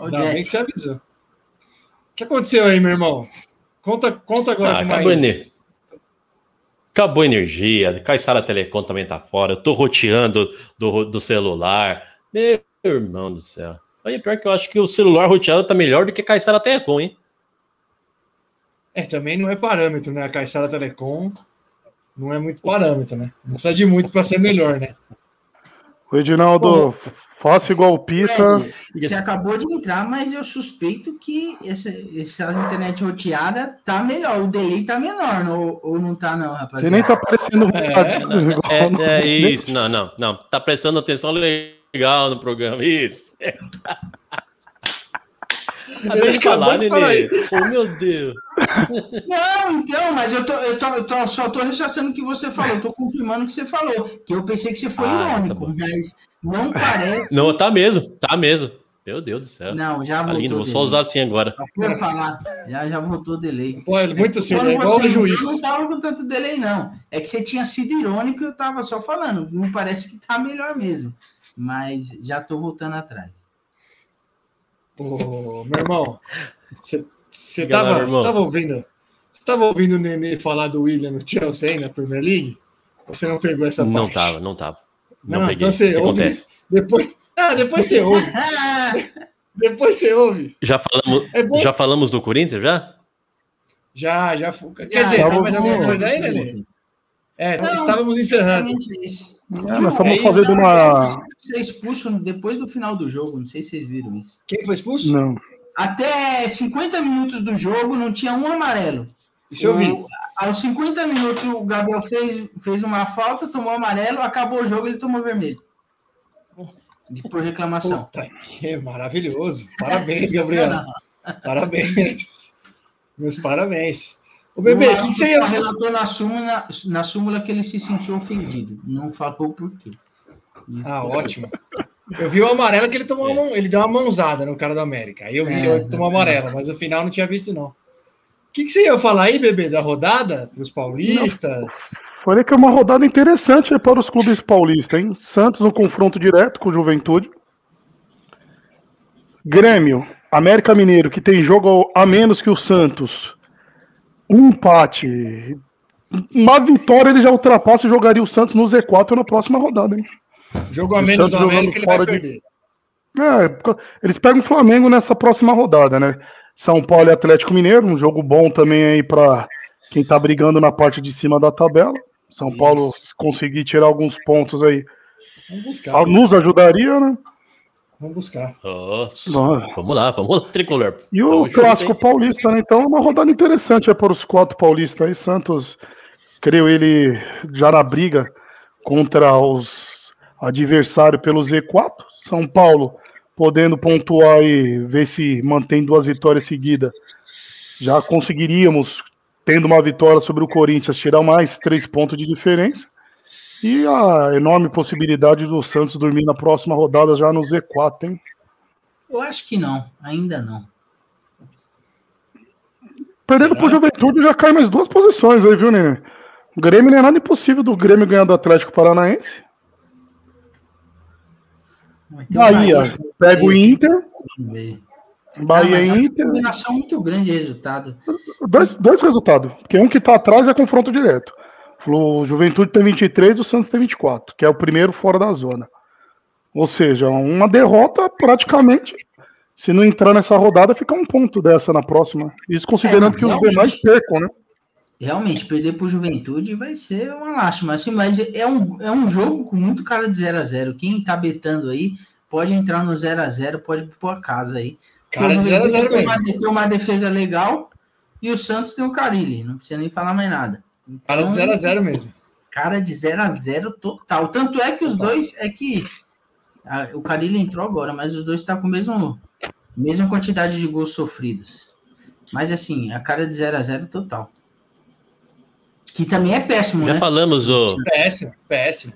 Ainda bem que você avisou. O que aconteceu aí, meu irmão? Conta, conta agora Ah, com mais. Energia. Acabou a energia. Caissara Telecom também tá fora. Eu tô roteando do, do celular. Meu irmão do céu. Aí, pior que eu acho que o celular roteado tá melhor do que Caissara Telecom, hein? É, também não é parâmetro, né? A Caixara Telecom não é muito parâmetro, né? Não precisa de muito para ser melhor, né? O Edinaldo, o Pita. Fred, Você acabou de entrar, mas eu suspeito que essa, essa internet roteada tá melhor. O delay tá menor, não- ou, não tá, não, rapaz? Você nem tá parecendo um recadinho igual no- É, é isso. Não, não, não. Tá prestando atenção legal no programa. Isso. *laughs* Acabei de falar, Nenê. Oh, meu Deus. Não, então, mas eu, tô, eu, tô, eu tô- só tô rechaçando o que você falou, eu tô confirmando o que você falou, que eu pensei que você foi Ah, tá irônico, bom. mas não parece. Não, tá mesmo. Tá mesmo. Meu Deus do céu. Não, já Tá voltou. lindo. Vou só usar assim agora. Fui falar, já, já voltou o delay. Pô, é muito cedo, Quando é igual você o juiz. entrou, não tava com tanto delay, não. É que você tinha sido irônico e eu tava só falando. Me parece que tá melhor mesmo. Mas já tô voltando atrás. Ô, meu irmão, você, você, Diga lá, tava, meu irmão. você tava ouvindo? Você tava ouvindo o Nenê falar do William no Chelsea aí na Premier League? Ou você não pegou essa Não parte? tava, não tava. Não, Não, peguei. então você o que ouve- acontece? Depois, ah, depois você ouve. *laughs* Depois você ouve. Já falamos, É bom. já falamos do Corinthians, já? Já, já. Quer Já, dizer, tem mais alguma coisa aí, Nenê? É, Não, estávamos encerrando. Exatamente isso. É, nós estamos isso, fazendo uma. Ser expulso depois do final do jogo. Não sei se vocês viram isso. Quem foi expulso? Não. Até 50 minutos do jogo não tinha um amarelo. Isso eu vi. Aos 50 minutos o Gabriel fez, fez uma falta, tomou amarelo, acabou o jogo, ele tomou vermelho. por reclamação. Puta que maravilhoso. Parabéns, *laughs* Gabriel. Parabéns. Meus parabéns. O bebê, o que, que você ia relatou na súmula, na súmula que ele se sentiu ofendido. Não falou por quê. Isso ah, ótimo. Eu vi o amarelo que ele tomou é. ele deu uma mãozada no cara do América. Aí eu vi é, ele tomou amarelo, mas no final não tinha visto, não. O que, que você ia falar aí, bebê, da rodada dos paulistas? Falei que é uma rodada interessante para os clubes paulistas, hein? Santos no confronto direto com o Juventude. Grêmio, América Mineiro, que tem jogo a menos que o Santos. Um empate. Uma vitória ele já ultrapassa e jogaria o Santos no Z4 na próxima rodada, hein? Jogo a menos do América ele vai perder. De... É, eles pegam o Flamengo nessa próxima rodada, né? São Paulo e Atlético Mineiro, um jogo bom também aí para quem tá brigando na parte de cima da tabela. São Isso. Paulo conseguir tirar alguns pontos aí. Vamos buscar. Nos ajudaria, né? Vamos buscar. Nossa. Vamos lá, vamos lá, tricolor. E o então, clássico paulista, né? Então, é uma rodada interessante é para os quatro paulistas aí. Santos, creio ele já na briga contra os adversário pelo Z4. São Paulo podendo pontuar e ver se mantém duas vitórias seguidas. Já conseguiríamos, tendo uma vitória sobre o Corinthians, tirar mais três pontos de diferença. E a enorme possibilidade do Santos dormir na próxima rodada já no Z4, hein? Eu acho que não, ainda não. Perdendo por Juventude já cai mais duas posições aí, viu, Nenê? O Grêmio não é nada impossível do Grêmio ganhar do Atlético Paranaense. Bahia, pega o Inter. Bahia ah, e Inter. Uma combinação muito grande de resultado. Dois, dois resultados. Porque um que está atrás é confronto direto. O Juventude tem 23 e o Santos tem 24, que é o primeiro fora da zona. Ou seja, uma derrota praticamente. Se não entrar nessa rodada, fica um ponto dessa na próxima. Isso considerando é, que os demais percam, né? Realmente, perder por Juventude vai ser uma lástima. Assim, mas é um, é um jogo com muito cara de 0 a 0 Quem tá betando aí pode entrar no 0 a 0 pode pôr a casa aí. Cara de 0 a 0 tem, uma, tem uma defesa legal e o Santos tem o Carilli. Não precisa nem falar mais nada. Então, cara de 0 a 0 mesmo. Cara de 0 a 0 total. Tanto é que os total. dois é que a, o Carilli entrou agora, mas os dois estão tá com a mesma, mesma quantidade de gols sofridos. Mas assim, a cara de 0 a 0 total. Que também é péssimo, Já né? falamos o. Péssimo, péssimo.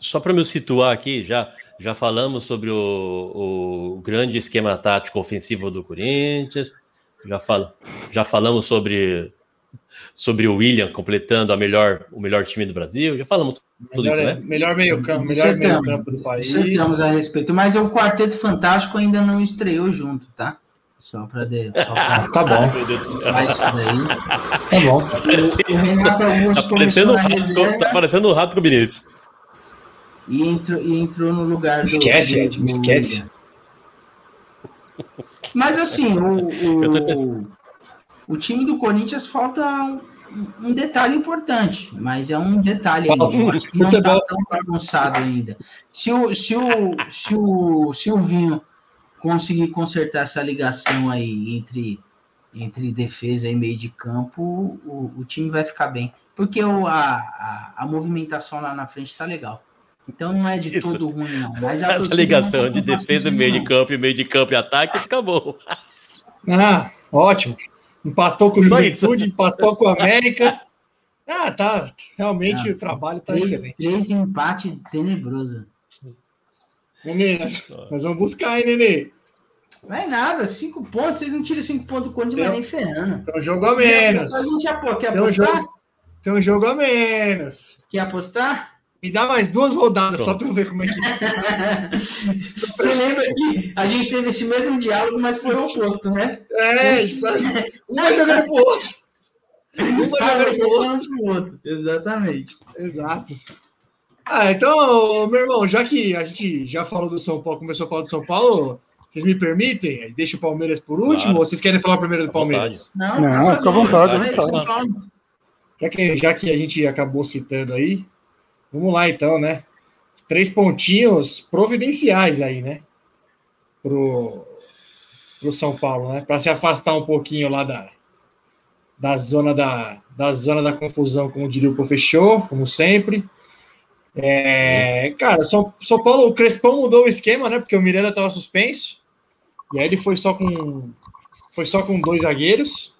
Só para me situar aqui, já, já falamos sobre o, o grande esquema tático ofensivo do Corinthians. Já, fala, já falamos sobre, sobre o William completando a melhor, o melhor time do Brasil. Já falamos tudo melhor, isso, né? Melhor meio-campo, melhor meio-campo do país. Estamos a respeito. Mas o Quarteto Fantástico ainda não estreou junto, tá? Só para de... pra... *laughs* tá bom. Meu Deus do céu. Tá bom. Tá parecendo, o Renato Augusto tá parecendo, rato, tá parecendo um rato com Benítez. E entrou, e entrou no lugar do. Esquece, Ed, me esquece. Mas assim, o, o, o, time do Corinthians falta um, um, detalhe importante, mas é um detalhe ainda, que não está tão bagunçado ainda. Se o, se o, se o Silvinho conseguir consertar essa ligação aí entre, entre defesa e meio de campo, o, o time vai ficar bem. Porque o, a, a, a movimentação lá na frente está legal. Então não é de Isso. todo ruim, não. Mas Essa ligação de defesa, meio de campo e meio de campo e ataque fica bom. Ah, ótimo. Empatou com o Juventude, empatou com o América. *laughs* Ah, tá. Realmente ah, o trabalho tá três, excelente. Três empates tenebroso. Nenê, nós, nós, vamos buscar, aí, Nenê. Não é nada, cinco pontos, vocês não tiram cinco pontos do Conde, mas nem ferrando. Tem um jogo a menos. A gente aposta, quer tem apostar? Um jogo, tem um jogo a menos. Quer apostar? Me dá mais duas rodadas Pronto. só para eu ver como é que é. *laughs* Você lembra que a gente teve esse mesmo diálogo, mas foi o oposto, né? É, *laughs* um vai jogando pro outro. Um vai jogando pro outro. Exatamente. Exato. Ah, então, meu irmão, já que a gente já falou do São Paulo, começou a falar do São Paulo, vocês me permitem? Deixa o Palmeiras por último claro. ou vocês querem falar primeiro do Palmeiras? Não, não fica à vontade. Já que, já que a gente acabou citando aí, vamos lá então, né? Três pontinhos providenciais aí, né? Pro, pro São Paulo, né? Para se afastar um pouquinho lá da, da zona da, da zona da confusão, como diria o Pofechou, como sempre É, cara, São, São Paulo, o Crespão mudou o esquema, né? Porque o Miranda estava suspenso. E aí ele foi só com foi só com dois zagueiros.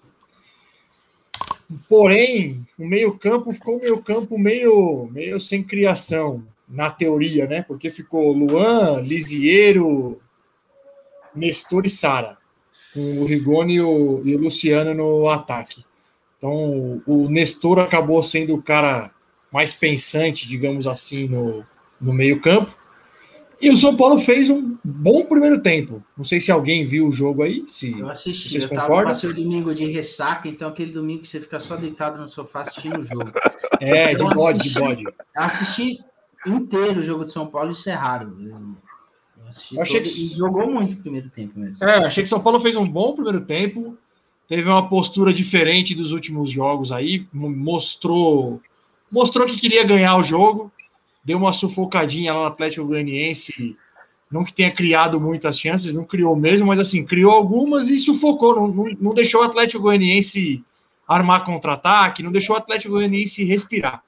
Porém, o meio-campo ficou meio-campo meio, meio sem criação, na teoria, né? Porque ficou Luan, Lisiero, Nestor e Sara, com o Rigoni e e o Luciano no ataque. Então, o Nestor acabou sendo o cara mais pensante, digamos assim, no, no meio-campo. E o São Paulo fez um bom primeiro tempo. Não sei se alguém viu o jogo aí. Se Eu assisti, vocês eu concordam? passei o domingo de ressaca, então aquele domingo que você fica só deitado no sofá assistindo o jogo. É, de bode, de bode. Assisti inteiro o jogo de São Paulo, isso é raro. Eu, assisti Eu achei todo- que- e jogou muito o primeiro tempo mesmo. É, achei que São Paulo fez um bom primeiro tempo. Teve uma postura diferente dos últimos jogos aí. mo- Mostrou, mostrou que queria ganhar o jogo. Deu uma sufocadinha lá no Atlético Goianiense. Não que tenha criado muitas chances, não criou mesmo, mas assim, criou algumas e sufocou. Não, não, não deixou o Atlético Goianiense armar contra-ataque, não deixou o Atlético Goianiense respirar.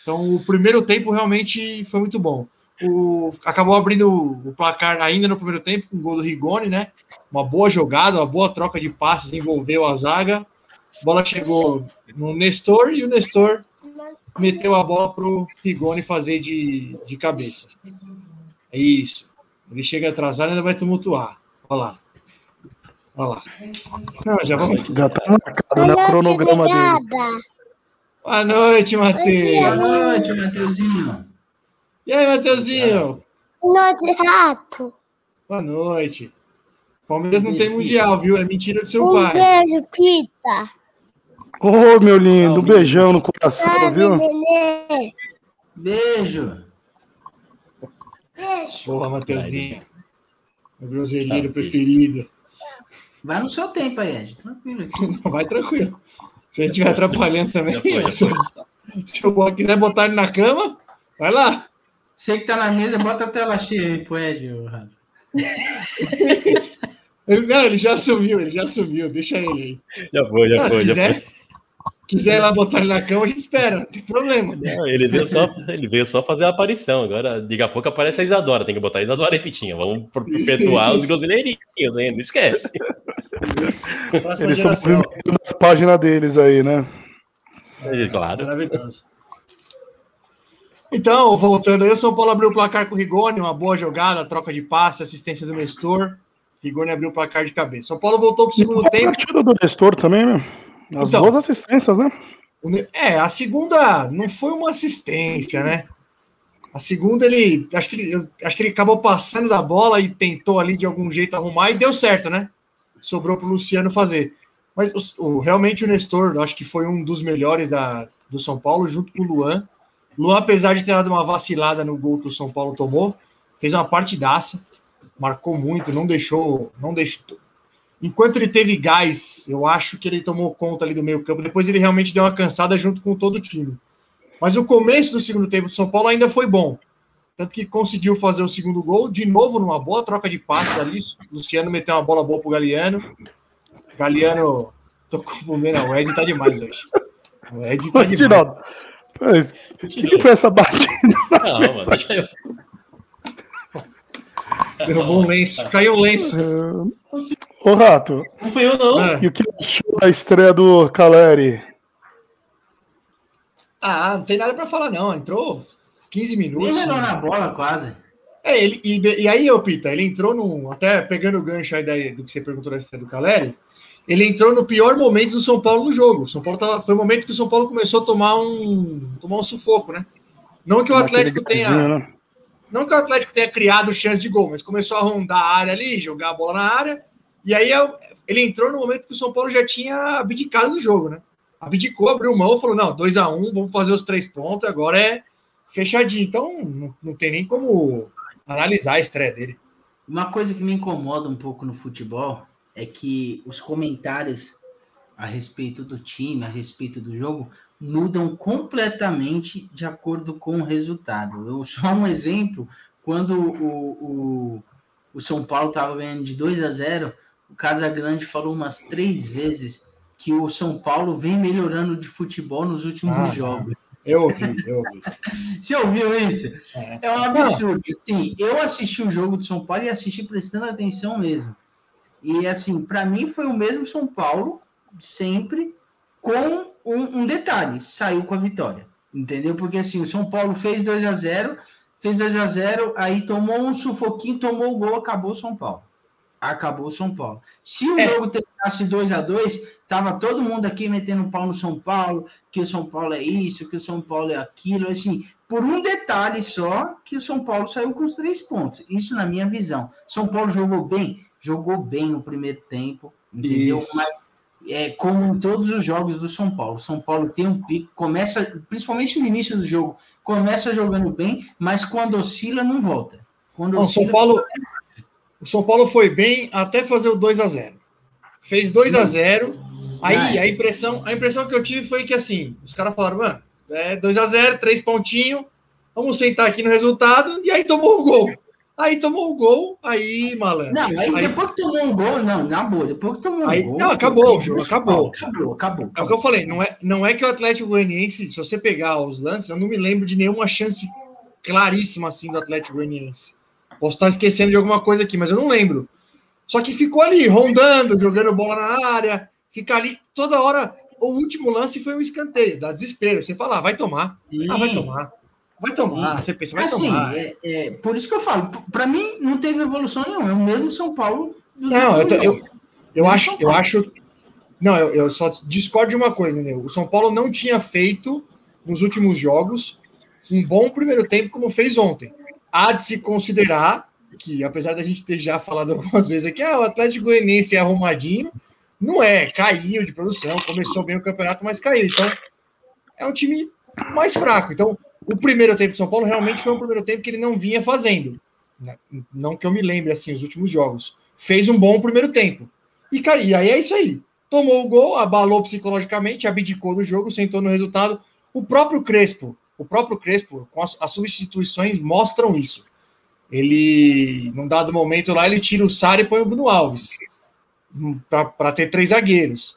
Então, o primeiro tempo realmente foi muito bom. O, acabou abrindo o placar ainda no primeiro tempo com o gol do Rigoni, né? Uma boa jogada, uma boa troca de passes envolveu a zaga. A bola chegou no Nestor e o Nestor meteu a bola para o Rigoni fazer de, de cabeça. É isso. Ele chega atrasado e ainda vai tumultuar. Olha lá. Olha lá. Não, já vamos. Já tá marcado no cronograma dele. Boa noite, Boa Matheus. noite, Matheusinho. E aí, Matheusinho? Noite, rato. Boa noite. Palmeiras não tem mundial, viu? É mentira do seu Um pai. beijo, Pita. Ô, meu lindo, um beijão no coração, viu? nenê. Beijo. Beijo. Boa, Matheusinho. Meu groselheiro Tá, preferido. Vai no seu tempo aí, Ed. Tranquilo aqui. *laughs* Vai tranquilo. Se a gente estiver atrapalhando também, foi, se, se o Boa quiser botar ele na cama, vai lá. Você que tá na mesa, bota a tela cheia aí pro Ed, Rafa. Não, ele já sumiu, ele já sumiu. Deixa ele aí. Já foi, já Ah, se foi, já quiser, quiser ir lá botar ele na cama, a gente espera, não tem problema. Não, ele, veio só, ele veio só fazer a aparição. Agora, daqui a pouco aparece a Isadora. Tem que botar a Isadora e Pitinha. Vamos perpetuar os groselheirinhos ainda. Não esquece. Próxima Eles estão geração. movimentando a página deles aí, né? É, Claro. Maravilhoso. Então, voltando aí, o São Paulo abriu o placar com o Rigoni, uma boa jogada, troca de passe, assistência do Nestor. Rigoni abriu o placar de cabeça. São Paulo voltou para o segundo tempo. partida do Nestor também, né? As Então. duas assistências, né? É, a segunda não foi uma assistência, né? A segunda ele acho que ele, acho que ele acabou passando da bola e tentou ali de algum jeito arrumar e deu certo, né? Sobrou para o Luciano fazer. Mas o- realmente o Nestor, acho que foi um dos melhores da, do São Paulo, junto com o Luan. Luan, apesar de ter dado uma vacilada no gol que o São Paulo tomou, fez uma partidaça, marcou muito, não deixou, não deixou. Enquanto ele teve gás, eu acho que ele tomou conta ali do meio campo. Depois ele realmente deu uma cansada junto com todo o time. Mas o começo do segundo tempo do São Paulo ainda foi bom. Tanto que conseguiu fazer o segundo gol, de novo numa boa troca de passes ali. Luciano meteu uma bola boa pro Galeano. Galeano tocou pro. Não, o Ed tá demais hoje. O Ed tá demais. Tiraldo, mas o que foi essa batida? Não, mano, deixa eu. Derrubou um lenço. Caiu um lenço. Ô, Rato, Não fui eu, não. Ah, e o que achou da estreia do Caleri? Ah, não tem nada pra falar, não. Entrou 15 Nem minutos. melhor na bola, quase. É, ele, e, e aí, ô Pita, ele entrou num. Até pegando o gancho aí da- do que você perguntou da estreia do Caleri, ele entrou no pior momento do São Paulo no jogo. São Paulo tava, foi o momento que o São Paulo começou a tomar um, tomar um sufoco, né? Não que o Atlético tenha. Não que o Atlético tenha criado chance de gol, mas começou a rondar a área ali, jogar a bola na área. E aí eu- ele entrou no momento que o São Paulo já tinha abdicado do jogo, né? Abdicou, abriu mão, falou: não, 2 a 1 vamos fazer os três pontos, agora é fechadinho. Então não, não tem nem como analisar a estreia dele. Uma coisa que me incomoda um pouco no futebol é que os comentários a respeito do time, a respeito do jogo, mudam completamente de acordo com o resultado. Eu, só um exemplo, quando o, o, o São Paulo estava ganhando de 2 a 0, o Casagrande falou umas três vezes que o São Paulo vem melhorando de futebol nos últimos Ah, jogos. Eu ouvi, eu ouvi. *laughs* Você ouviu isso? É. É um absurdo. Assim, eu assisti o jogo do São Paulo e assisti prestando atenção mesmo. E assim, para mim foi o mesmo São Paulo sempre, com um, um detalhe, saiu com a vitória. Entendeu? Porque assim, o São Paulo fez 2 a 0 fez 2 a 0 aí tomou um sufoquinho, tomou o gol, acabou o São Paulo. Acabou o São Paulo. Se o É. jogo terminasse 2 a 2 tava todo mundo aqui metendo pau no São Paulo, que o São Paulo é isso, que o São Paulo é aquilo, assim, por um detalhe só, que o São Paulo saiu com os três pontos. Isso na minha visão. São Paulo jogou bem? Jogou bem no primeiro tempo, entendeu? Isso. Mas, é, como em todos os jogos do São Paulo. São Paulo tem um pico, começa, principalmente no início do jogo, começa jogando bem, mas quando oscila, não volta. Quando Não, São oscila, Paulo, o São Paulo foi bem até fazer o 2 a 0 Fez 2 a 0 Aí a impressão, a impressão que eu tive foi que assim, os caras falaram, mano, é 2 a 0 três pontinhos, vamos sentar aqui no resultado, e aí tomou o gol. Aí tomou o gol, aí, malandro. Não, aí, aí, depois que tomou um gol, não, na boa, depois que tomou um Aí- gol. não, acabou o jogo, acabou. Acabou, acabou. É o que eu falei, não é, não é que o Atlético Goianiense, se você pegar os lances, eu não me lembro de nenhuma chance claríssima assim do Atlético Goianiense. Posso estar esquecendo de alguma coisa aqui, mas eu não lembro. Só que ficou ali, rondando, jogando bola na área, fica ali toda hora. O último lance foi um escanteio, dá desespero. Você fala, ah, vai tomar. Ah, vai tomar. Vai tomar. Você pensa, vai assim, tomar. é, é, por isso que eu falo, para mim não teve evolução nenhuma, é o mesmo São Paulo. Não, eu, eu, eu acho, eu acho. Não, eu, eu só discordo de uma coisa, né? O São Paulo não tinha feito nos últimos jogos um bom primeiro tempo como fez ontem. Há de se considerar que, apesar da gente ter já falado algumas vezes aqui, ah, o Atlético Goianiense é arrumadinho, não é, caiu de produção, começou bem o campeonato, mas caiu. Então, é um time mais fraco. Então, o primeiro tempo do São Paulo realmente foi um primeiro tempo que ele não vinha fazendo. Né? Não que eu me lembre assim, os últimos jogos. Fez um bom primeiro tempo. E. E aí é isso aí. Tomou o gol, abalou psicologicamente, abdicou do jogo, sentou no resultado. O próprio Crespo, o próprio Crespo, com as, as substituições, mostram isso. Ele, num dado momento lá, ele tira o Sara e põe o Bruno Alves para ter três zagueiros.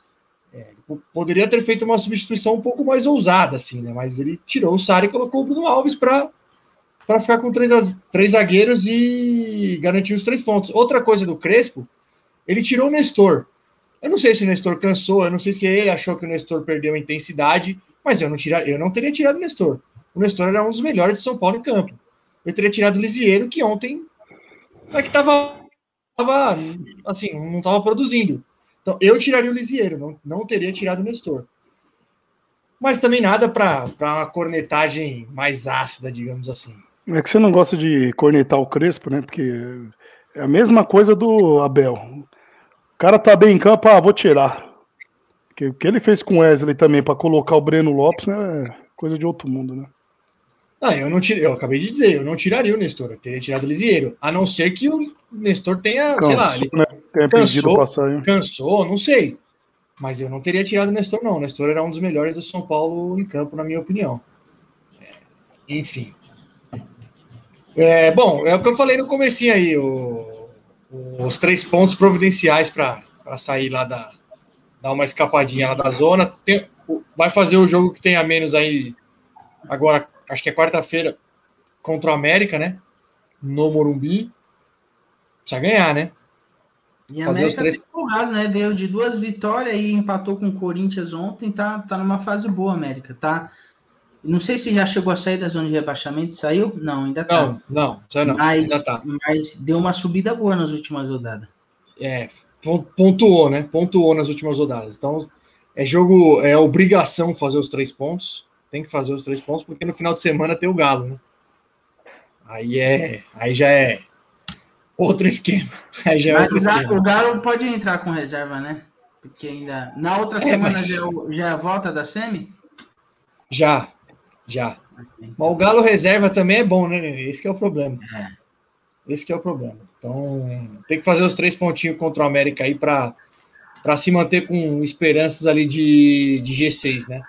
Poderia ter feito uma substituição um pouco mais ousada, assim, né? Mas ele tirou o Sara e colocou o Bruno Alves para para ficar com três, três zagueiros e garantir os três pontos. Outra coisa do Crespo, ele tirou o Nestor. Eu não sei se o Nestor cansou, eu não sei se ele achou que o Nestor perdeu a intensidade, mas eu não, tira, eu não teria tirado o Nestor. O Nestor era um dos melhores de São Paulo em campo. Eu teria tirado o Lisieiro, que ontem é que estava tava, assim, não estava produzindo. Então, eu tiraria o Lisieiro, não, não teria tirado o Nestor. Mas também nada para uma cornetagem mais ácida, digamos assim. É que você não gosta de cornetar o Crespo, né? Porque é a mesma coisa do Abel. O cara tá bem em campo, ah, vou tirar. O que ele fez com o Wesley também para colocar o Breno Lopes né, é coisa de outro mundo, né? Ah, eu não tirei, eu acabei de dizer, eu não tiraria o Nestor, eu teria tirado o Lisieiro. A não ser que o Nestor tenha, sei lá, ele né? Pedido cansou. cansou, não sei. Mas eu não teria tirado o Nestor, não. O Nestor era um dos melhores do São Paulo em campo, na minha opinião. É, enfim. É, bom, é o que eu falei no comecinho aí, o- os três pontos providenciais para sair lá da. dar uma escapadinha lá da zona. Tem- vai fazer o jogo que tem a menos aí agora, acho que é quarta-feira, contra o América, né? No Morumbi. Precisa ganhar, né? E a Fazer América os três- tá empolgado, né? Veio de duas vitórias e empatou com o Corinthians ontem. Tá, tá numa fase boa, América. Tá. Não sei se já chegou a sair da zona de rebaixamento. Saiu? Não, ainda tá. Não, não, aí não. mas, Ainda tá. mas deu uma subida boa nas últimas rodadas. É, pon- pontuou, né? Pontuou nas últimas rodadas. Então, é jogo, é obrigação fazer os três pontos. Tem que fazer os três pontos, porque no final de semana tem o Galo, né? Aí é, aí já é outro esquema. *laughs* Aí já é outro o Galo, esquema. o Galo pode entrar com reserva, né? Porque ainda. Na outra É, semana mas- já, é já é a volta da Semi? Já, já. Mas o Galo reserva também é bom, né? Nenê? Esse que é o problema. Esse que é o problema. Então, tem que fazer os três pontinhos contra o América aí para para se manter com esperanças ali de, de G6, né?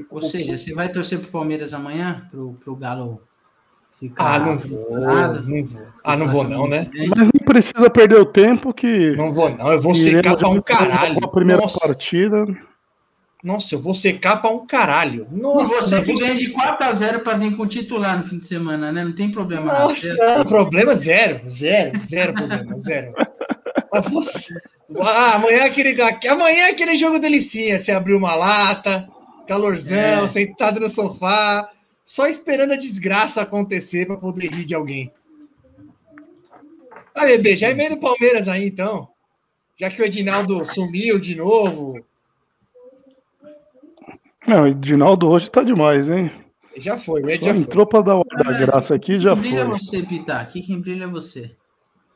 Porque Ou seja, você vai torcer pro Palmeiras amanhã? Pro, pro Galo ficar. Ah, não vou, nada? não vou. Ah, não vou não, né? Mas não precisa perder o tempo que. Não vou não, eu vou secar pra um caralho. A primeira Nossa, partida. Nossa, eu vou secar pra um caralho. Nossa, você que ganha de 4x0 para vir com o titular no fim de semana, né? Não tem problema. Nossa, não, problema zero, zero, zero problema, *laughs* zero. Mas você... ah, amanhã é aquele, amanhã é aquele jogo delicinha, você abriu uma lata, calorzão, É. sentado no sofá, só esperando a desgraça acontecer para poder rir de alguém. Ah, bebê, já emenda o Palmeiras aí então. Já que o Edinaldo sumiu de novo, Não, o Edinaldo hoje tá demais, hein? já foi, o Ed já entrou pra dar uma graça aqui já brilha é foi. você, Pita. Aqui quem brilha é você.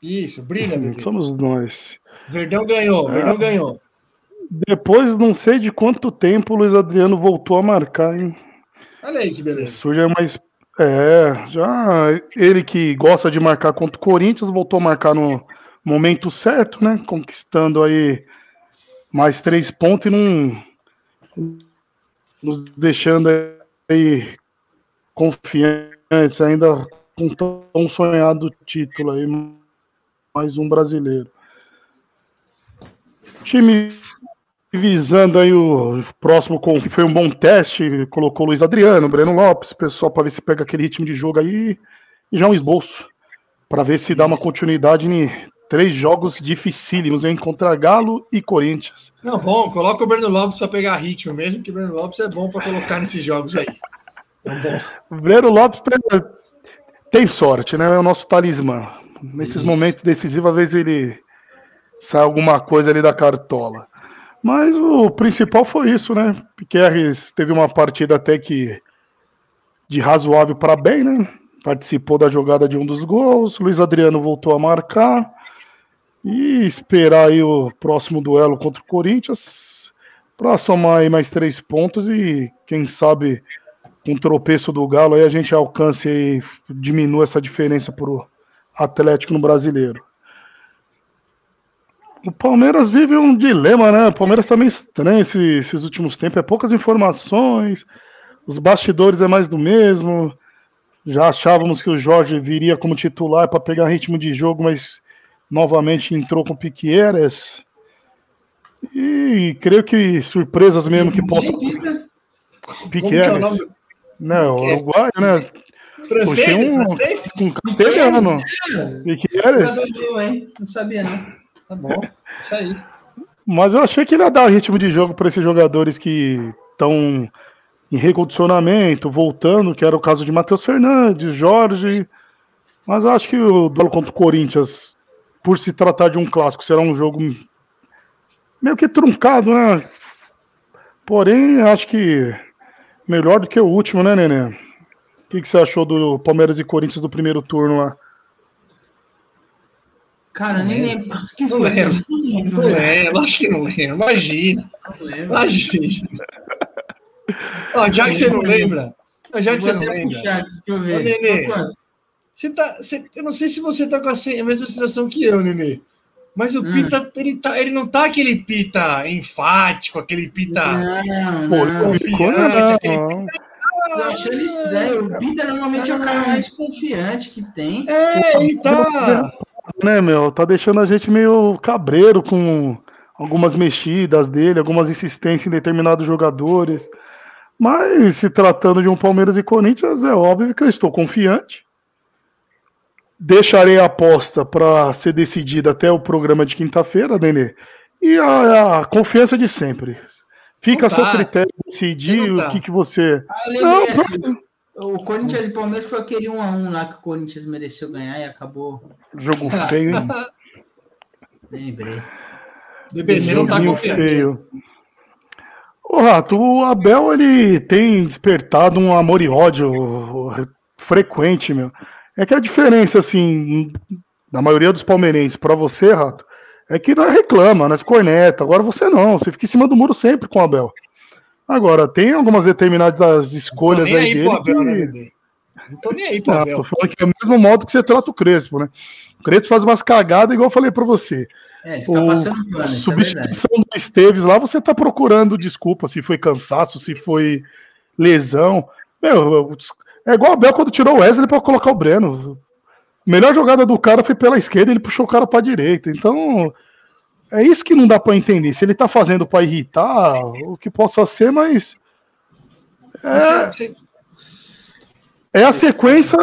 Isso, brilha, bebê. Somos nós. Verdão ganhou, Verdão É. ganhou. Depois, não sei de quanto tempo o Luiz Adriano voltou a marcar, hein? Olha aí que beleza. É mais. É, já ele que gosta de marcar contra o Corinthians voltou a marcar no momento certo, né? Conquistando aí mais três pontos e não nos deixando aí confiantes ainda com tão sonhado título aí, mais um brasileiro. Time visando aí o próximo com foi um bom teste, colocou o Luiz Adriano, Breno Lopes, pessoal para ver se pega aquele ritmo de jogo aí e já um esboço para ver se dá uma continuidade em três jogos dificílimos hein, contra Galo e Corinthians. Não, bom, coloca o Breno Lopes para pegar ritmo mesmo, que o Breno Lopes é bom para colocar nesses jogos aí. É Breno Lopes tem sorte, né? É o nosso talismã. Nesses Isso. momentos decisivos, às vezes ele sai alguma coisa ali da cartola. Mas o principal foi isso, né? Piquerres teve uma partida até que de razoável para bem, né? Participou da jogada de um dos gols. Luiz Adriano voltou a marcar. E esperar aí o próximo duelo contra o Corinthians para somar aí mais três pontos e quem sabe com o tropeço do Galo aí a gente alcance e diminua essa diferença pro Atlético no Brasileiro. O Palmeiras vive um dilema, né? O Palmeiras tá meio estranho esse- esses últimos tempos, é poucas informações, os bastidores é mais do mesmo. Já achávamos que o Jorge viria como titular para pegar ritmo de jogo, mas novamente entrou com Piqueires. E creio que surpresas mesmo que possam. Como que é Piqueires. Não, uruguaio, né? Francês? Um- Francês? Piqueires. jogador meu, hein? Não sabia, não. Tá bom, isso aí. Mas eu achei que ele ia dar ritmo de jogo para esses jogadores que estão em recondicionamento, voltando, que era o caso de Matheus Fernandes, Jorge. Mas eu acho que o duelo contra o Corinthians, por se tratar de um clássico, será um jogo meio que truncado, né? Porém, acho que melhor do que o último, né, Nenê? O que, que você achou do Palmeiras e Corinthians do primeiro turno lá? Cara, eu nem lembro quanto que Não foi. lembro. Não lembro, Não lembro, acho que não lembro. Imagina, Não lembro. imagina. Ó, já que você não lembra, já que você não até lembra, puxar, deixa eu ver. Ô, Nenê. Você tá, você, eu não sei se você tá com a, a mesma sensação que eu, Nenê. Mas o Hum. Pita, ele, tá, ele não tá aquele Pita enfático, aquele Pita Não, Pô, não. confiante, aquele não. Tô achando estranho. O Pita normalmente é o cara mais confiante que tem. É, ele tá. Né, meu? Tá deixando a gente meio cabreiro com algumas mexidas dele, algumas insistências em determinados jogadores. Mas se tratando de um Palmeiras e Corinthians, é óbvio que eu estou confiante. Deixarei a aposta para ser decidida até o programa de quinta-feira, Nenê. E a, a confiança de sempre. Fica Não a seu tá. critério decidir não o tá. que, que você. Ah, Não. O Corinthians e Palmeiras foi aquele 1x1 lá que o Corinthians mereceu ganhar e acabou. jogo *laughs* feio, hein? Lembrei. Você não tá confiante. feio. Ô, Rato, o Abel ele tem despertado um amor e ódio frequente, meu. É que a diferença, assim, da maioria dos palmeirenses pra você, Rato, é que nós reclama, nós corneta. Agora você não, você fica em cima do muro sempre com o Abel. Agora, tem algumas determinadas escolhas aí aí dele né, que- bebê? Não tô nem aí pro Ah, tô falando que é o mesmo modo que você trata o Crespo, né? O Crespo faz umas cagadas, igual eu falei pra você. É, O- passando a é substituição do Esteves lá, você tá procurando desculpa se foi cansaço, se foi lesão. Meu, é igual o Abel quando tirou o Wesley pra colocar o Breno. A melhor jogada do cara foi pela esquerda, ele puxou o cara pra direita. Então, É isso que não dá para entender. Se ele tá fazendo para irritar, o que possa ser, mas. É, é a sequência.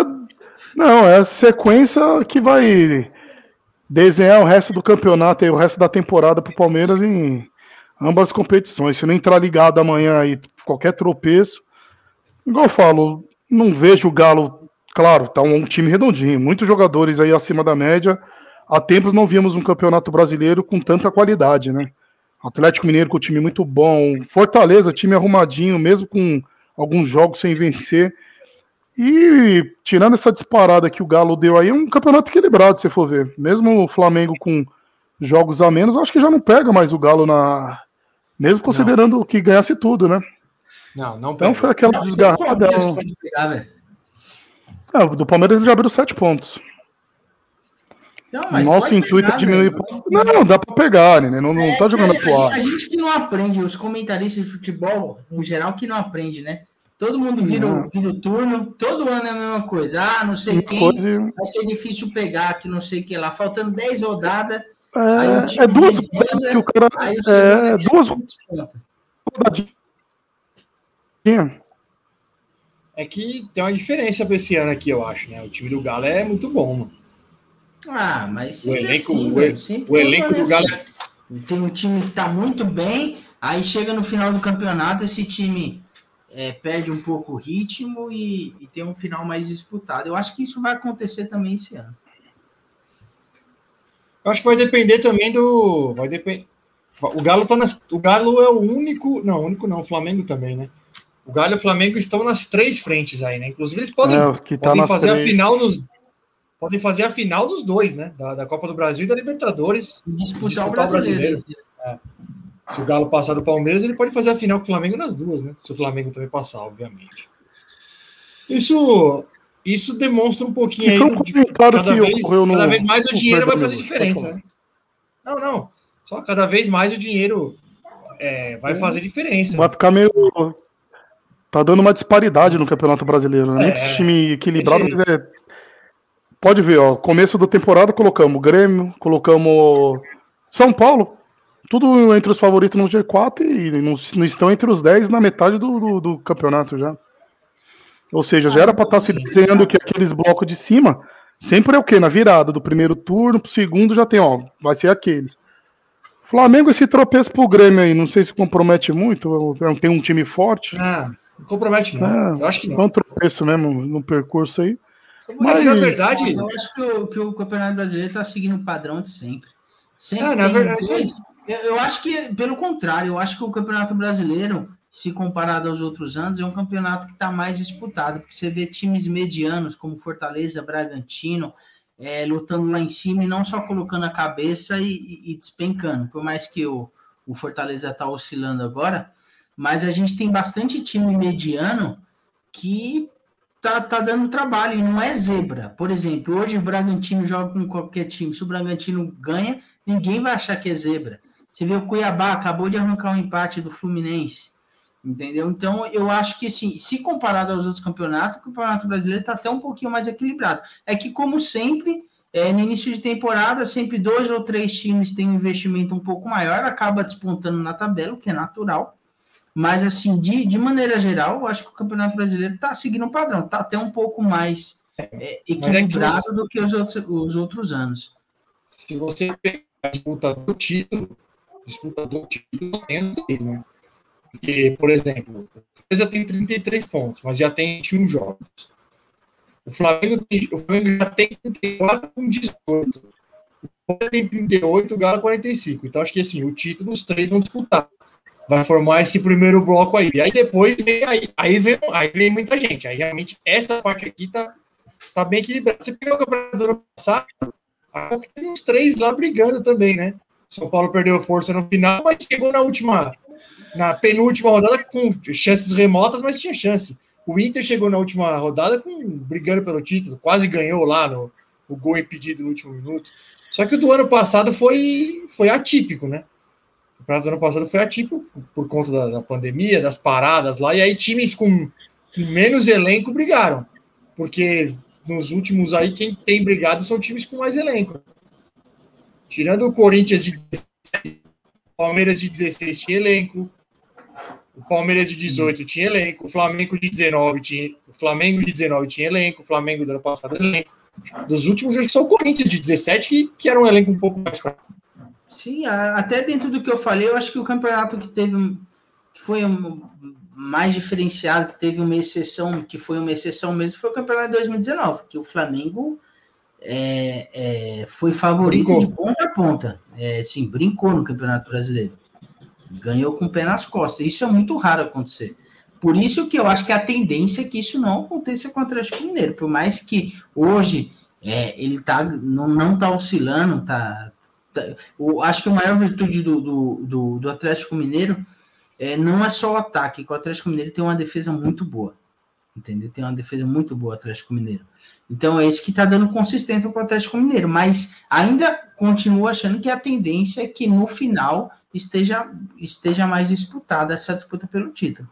Não, é a sequência que vai desenhar o resto do campeonato e o resto da temporada pro Palmeiras em ambas as competições. Se não entrar ligado amanhã aí, qualquer tropeço. Igual eu falo, não vejo o Galo. Claro, tá um time redondinho, muitos jogadores aí acima da média. Há tempos não víamos um campeonato brasileiro com tanta qualidade, né? Atlético Mineiro com time muito bom, Fortaleza, time arrumadinho, mesmo com alguns jogos sem vencer. E tirando essa disparada que o Galo deu aí, é um campeonato equilibrado, se for ver. Mesmo o Flamengo com jogos a menos, acho que já não pega mais o Galo na. Mesmo considerando que ganhasse tudo, né? Não, não Então pega. foi aquela Não, desgarrada. Ah, do Palmeiras ele já abriu sete pontos. Então, nosso intuito é diminuir pontos. Não, dá pra pegar, né? Não, não tá jogando É, pro a, ar. a gente que não aprende, os comentaristas de futebol, no geral, que não aprende, né? Todo mundo vira, Não. vira o turno, todo ano é a mesma coisa. Ah, não sei quem, Coisa- vai ser difícil pegar, que não sei o que lá. Faltando 10 rodadas, Aí o time É, é duas rodadas que o cara. o É, segundo duas rodadinhas. É que tem uma diferença pra esse ano aqui, eu acho, né? O time do Galo é muito bom, mano. Ah, mas O sempre elenco- assim, o o elenco do ano Galo assim. Tem um time que tá muito bem, aí chega no final do campeonato, esse time é, perde um pouco o ritmo e, e tem um final mais disputado. Eu acho que isso vai acontecer também esse ano. Eu acho que vai depender também do. Vai depender. O Galo tá nas. O Galo é o único. Não, o único não, o Flamengo também, né? O Galo e o Flamengo estão nas três frentes aí, né? Inclusive, eles podem, É, tá podem fazer a três. final dos. Podem fazer a final dos dois, né? Da, da Copa do Brasil e da Libertadores. Disputar, Disputar o o brasileiro. Se o Galo passar do Palmeiras, ele pode fazer a final com o Flamengo nas duas, né? Se o Flamengo também passar, obviamente. Isso, isso demonstra um pouquinho E aí um de comentário cada que vez, cada vez mais o no dinheiro vai fazer diferença, né? Não, não. Só cada vez mais o dinheiro é, vai fazer diferença. Vai ficar meio. Tá dando uma disparidade no Campeonato Brasileiro. Né? É, Muito time equilibrado, mas é. Pode ver, ó. Começo da temporada colocamos Grêmio, colocamos São Paulo. Tudo entre os favoritos no G4 e não, não estão entre os 10 na metade do, do, do campeonato já. Ou seja, já era para estar se desenhando que aqueles blocos de cima sempre é o quê? Na virada do primeiro turno pro segundo já tem, ó, vai ser aqueles. Flamengo, esse tropeço pro Grêmio aí, não sei se compromete muito, tem um time forte. Ah, não compromete, não. É, Eu acho que É não. um tropeço mesmo no percurso aí. É na mas- verdade, Eu acho que o, que o Campeonato Brasileiro está seguindo o padrão de sempre. Sempre Ah, na verdade, dois- eu, eu acho que, pelo contrário, eu acho que o Campeonato Brasileiro, se comparado aos outros anos, é um campeonato que está mais disputado, porque você vê times medianos como Fortaleza, Bragantino, é, lutando lá em cima e não só colocando a cabeça e, e- e despencando. Por mais que o, o Fortaleza está oscilando agora, mas a gente tem bastante time mediano que tá, tá dando trabalho e não é zebra. Por exemplo, hoje o Bragantino joga com qualquer time. Se o Bragantino ganha, ninguém vai achar que é zebra. Você vê o Cuiabá acabou de arrancar um empate do Fluminense. Entendeu? Então, eu acho que assim, se comparado aos outros campeonatos, o campeonato brasileiro está até um pouquinho mais equilibrado. É que, como sempre, é, no início de temporada, sempre dois ou três times têm um investimento um pouco maior, acaba despontando na tabela, o que é natural. Mas, assim, de, de maneira geral, eu acho que o Campeonato Brasileiro está seguindo um padrão, está até um pouco mais é, Mas é que equilibrado se você- do que os outros, os outros anos. se você pegar a disputa do título, disputa do título tem os seis, né? Porque, por exemplo, o Fortaleza tem 33 pontos, mas já tem 21 jogos. O Flamengo, tem, o Flamengo já tem 34 com 18. O Palmeiras tem 38, o Galo 45. Então, acho que assim, o título os três vão disputar. Vai formar esse primeiro bloco aí. E aí depois vem, aí, aí, vem, aí vem muita gente. Aí realmente essa parte aqui tá, tá bem equilibrada. Você pegou o campeonato do ano passado, que tem uns três lá brigando também, né? São Paulo perdeu força no final, mas chegou na última, na penúltima rodada com chances remotas, mas tinha chance. O Inter chegou na última rodada com brigando pelo título, quase ganhou lá no o gol impedido no último minuto. Só que o do ano passado foi, foi atípico, né? Campeonato do ano passado foi atípico por conta da, da pandemia, das paradas lá, e aí times com, com menos elenco brigaram. Porque nos últimos aí, quem tem brigado são times com mais elenco. Tirando o Corinthians de o Palmeiras de 16 tinha elenco, o Palmeiras de 18 tinha elenco, o Flamengo de 19 tinha, o Flamengo de 19 tinha elenco, o Flamengo do ano passado elenco. Dos últimos, acho que são o Corinthians de 17 que, que era um elenco um pouco mais fraco. Sim, até dentro do que eu falei, eu acho que o campeonato que teve um- que foi um, mais diferenciado, que teve uma exceção, que foi uma exceção mesmo, foi o campeonato de 2019, que o Flamengo é, é, foi favorito Brincou. de ponta a ponta. É, sim, brincou no Campeonato Brasileiro. Ganhou com o pé nas costas. Isso é muito raro acontecer. Por isso que eu acho que a tendência é que isso não aconteça com o Atlético Mineiro. Por mais que hoje é, ele tá, não, não tá oscilando, tá, tá- eu acho que a maior virtude do, do, do, do Atlético Mineiro é, não é só o ataque, que o Atlético Mineiro tem uma defesa muito boa. Entendeu? Tem uma defesa muito boa Atlético Mineiro. Então é isso que está dando consistência para o Atlético Mineiro. Mas ainda continuo achando que a tendência é que no final esteja, esteja mais disputada essa disputa pelo título.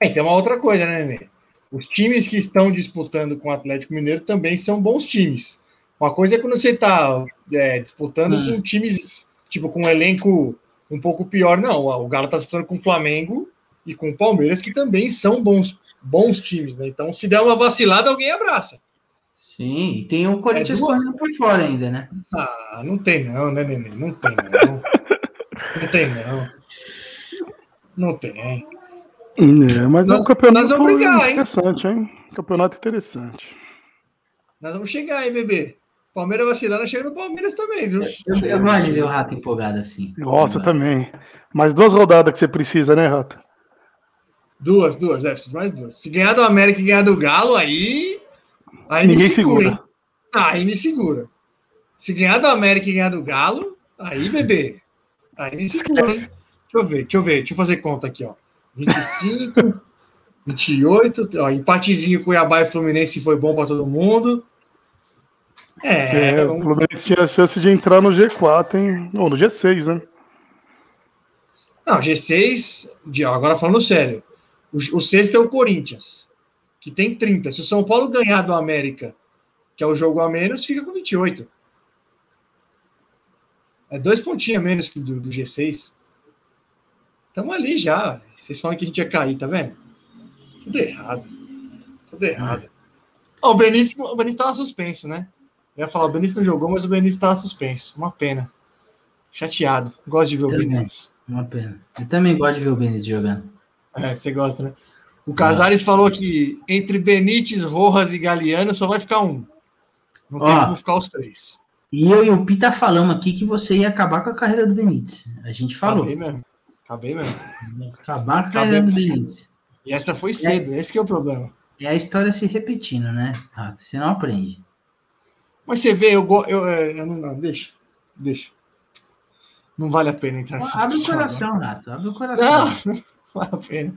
É, tem uma outra coisa, né, Nenê? Os times que estão disputando com o Atlético Mineiro também são bons times. Uma coisa é quando você está disputando Hum. com times, tipo, com um elenco um pouco pior. Não, o Galo está disputando com o Flamengo e com o Palmeiras, que também são bons, bons times, né? Então, se der uma vacilada, alguém abraça. Sim, e tem o Corinthians É duas- correndo por fora ainda, né? Ah, não tem não, né, Nenê? Não tem não. não tem não. Não tem. É, mas Nós- é um campeonato nós vamos brigar, hein? interessante, hein? Campeonato interessante. Nós vamos chegar aí, bebê. Palmeiras vacilando, chega no Palmeiras também, viu? Eu, eu gosto de ver o Rato empolgado assim. Gosto Eu também. Mais duas rodadas que você precisa, né, Rata? Duas, duas, é, mais duas. Se ganhar do América e ganhar do Galo, aí. Aí Ninguém me segura. segura. hein? Ah, aí me segura. Se ganhar do América e ganhar do Galo, aí, bebê. Aí me segura, hein? Deixa eu ver, deixa eu ver, deixa eu fazer conta aqui, ó. 25, 28, ó, empatezinho Cuiabá e Fluminense foi bom para todo mundo. É, É, o vamos- Fluminense tinha a chance de entrar no G4, hein? Ou no G6, né? Não, G6, de- ó, agora falando sério, o, o sexto é o Corinthians, que tem 30. Se o São Paulo ganhar do América, que é o jogo a menos, fica com 28. É dois pontinhos a menos que do, do G6. Estamos ali já. Vocês falam que a gente ia cair, tá vendo? Tudo errado. Tudo errado. Ó, o Benítez, o Benítez tava suspenso, né? Eu ia falar, o Benítez não jogou, mas o Benítez tava suspenso. Uma pena. Chateado. Gosto de ver o Também. Benítez. Uma pena. Eu também gosto de ver o Benítez jogando. É, você gosta, né? O Casares falou que entre Benítez, Rojas e Galeano só vai ficar um. Não tem Ó. como ficar os três. E eu e o Pita falamos aqui que você ia acabar com a carreira do Benítez. A gente falou. Acabei mesmo. Acabei mesmo. Acabar com a carreira do Benítez. E essa foi cedo, esse que é o problema. É a história se repetindo, né, Rato? Você não aprende. Mas você vê, eu, eu, é, eu não, não, deixa, deixa. Não vale a pena entrar nessa Abre o coração, Rato. Abre o coração. Não, *laughs* não vale a pena.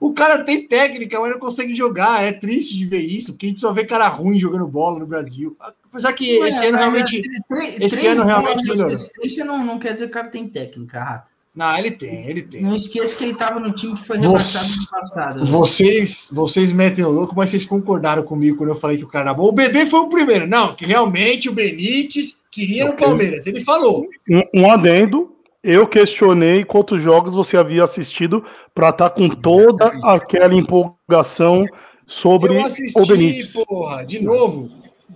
O cara tem técnica, mas não consegue jogar. É triste de ver isso, porque a gente só vê cara ruim jogando bola no Brasil. Apesar que Ué, esse ano mas realmente. três- esse três ano realmente melhorou. não, não quer dizer que o cara tem técnica, Rato. Não, ele tem, ele tem. Não esqueça que ele estava no time que foi Você- rebaixado no passado. né? Vocês, vocês metem o louco, mas vocês concordaram comigo quando eu falei que o cara era bom. O bebê foi o primeiro. Não, que realmente o Benítez queria no Ok. Palmeiras. Ele falou. Um, um adendo. Eu questionei quantos jogos você havia assistido para estar com toda aquela empolgação sobre Eu o assisti, Benítez. porra, de novo.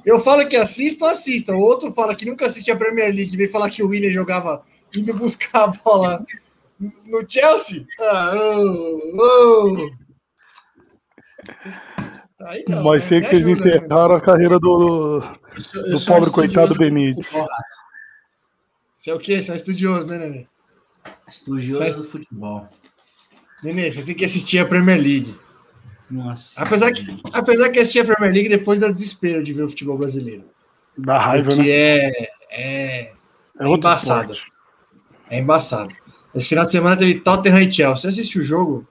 Eu falo que assisto, assista. O outro fala que nunca assistiu a Premier League, veio falar que o William jogava indo buscar a bola no Chelsea. Ah, ô, ô. Aí não, Mas né? sei que vocês ajuda, né? enterraram a carreira do, do sou pobre um coitado Benítez. do. Você é o quê? Você é estudioso, né, Nenê? Estudioso Sai- do futebol. Nenê, você tem que assistir a Premier League. Nossa. Apesar que, apesar que assistir a Premier League depois dá desespero de ver o futebol brasileiro. Da raiva, né? é, é, É é embaçado. esporte. É embaçado. Esse final de semana teve Tottenham e Chelsea. Você assistiu o jogo?